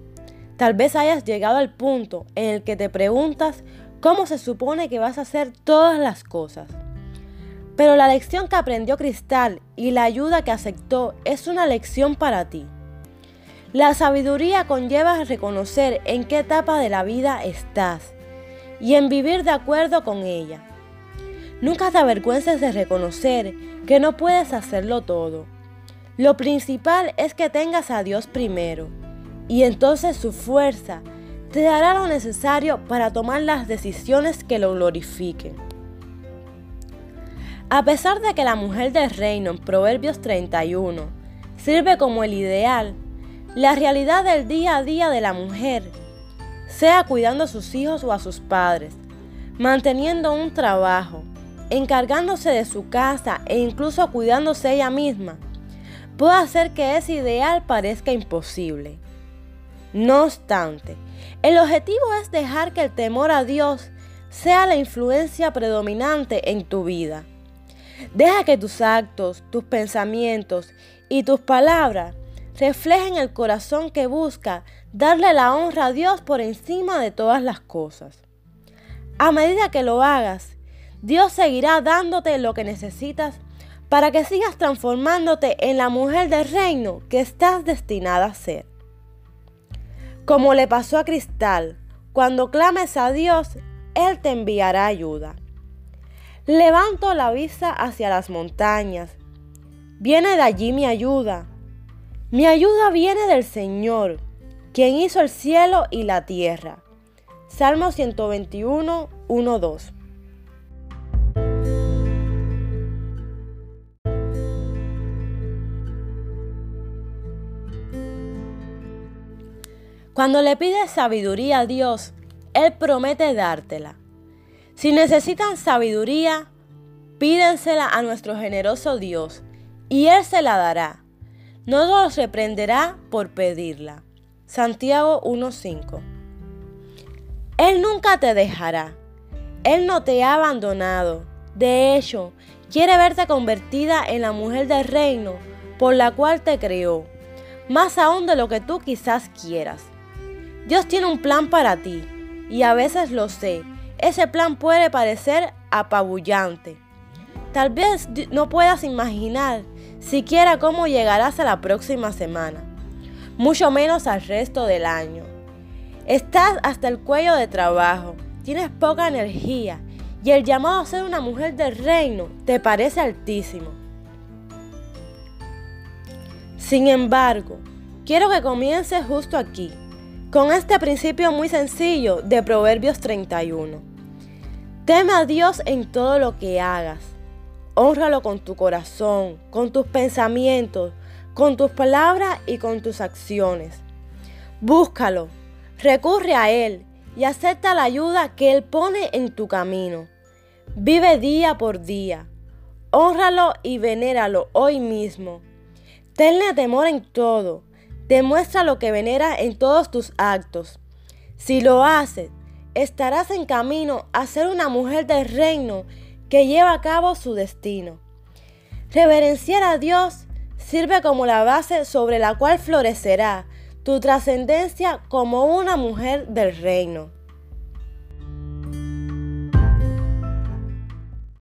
Tal vez hayas llegado al punto en el que te preguntas cómo se supone que vas a hacer todas las cosas. Pero la lección que aprendió Cristal y la ayuda que aceptó es una lección para ti. La sabiduría conlleva reconocer en qué etapa de la vida estás y en vivir de acuerdo con ella. Nunca te avergüences de reconocer que no puedes hacerlo todo. Lo principal es que tengas a Dios primero y entonces su fuerza te dará lo necesario para tomar las decisiones que lo glorifiquen. A pesar de que la mujer del reino en Proverbios 31 sirve como el ideal, la realidad del día a día de la mujer, sea cuidando a sus hijos o a sus padres, manteniendo un trabajo, encargándose de su casa e incluso cuidándose ella misma, puede hacer que ese ideal parezca imposible. No obstante, el objetivo es dejar que el temor a Dios sea la influencia predominante en tu vida. Deja que tus actos, tus pensamientos y tus palabras reflejen el corazón que busca darle la honra a Dios por encima de todas las cosas. A medida que lo hagas, Dios seguirá dándote lo que necesitas para que sigas transformándote en la mujer del reino que estás destinada a ser. Como le pasó a Cristal, cuando clames a Dios, Él te enviará ayuda. Levanto la vista hacia las montañas. Viene de allí mi ayuda. Mi ayuda viene del Señor, quien hizo el cielo y la tierra. Salmo 121, 1, 2. Cuando le pides sabiduría a Dios, Él promete dártela. Si necesitan sabiduría, pídensela a nuestro generoso Dios, y Él se la dará. No los reprenderá por pedirla. Santiago 1.5 Él nunca te dejará. Él no te ha abandonado. De hecho, quiere verte convertida en la mujer del reino por la cual te creó, más aún de lo que tú quizás quieras. Dios tiene un plan para ti y a veces lo sé. Ese plan puede parecer apabullante. Tal vez no puedas imaginar siquiera cómo llegarás a la próxima semana, mucho menos al resto del año. Estás hasta el cuello de trabajo, tienes poca energía y el llamado a ser una mujer del reino te parece altísimo. Sin embargo, quiero que comiences justo aquí con este principio muy sencillo de Proverbios 31. Teme a Dios en todo lo que hagas. Honralo con tu corazón, con tus pensamientos, con tus palabras y con tus acciones. Búscalo, recurre a Él y acepta la ayuda que Él pone en tu camino. Vive día por día. Honralo y venéralo hoy mismo. Tenle temor en todo Demuestra lo que venera en todos tus actos. Si lo haces, estarás en camino a ser una mujer del reino que lleva a cabo su destino. Reverenciar a Dios sirve como la base sobre la cual florecerá tu trascendencia como una mujer del reino.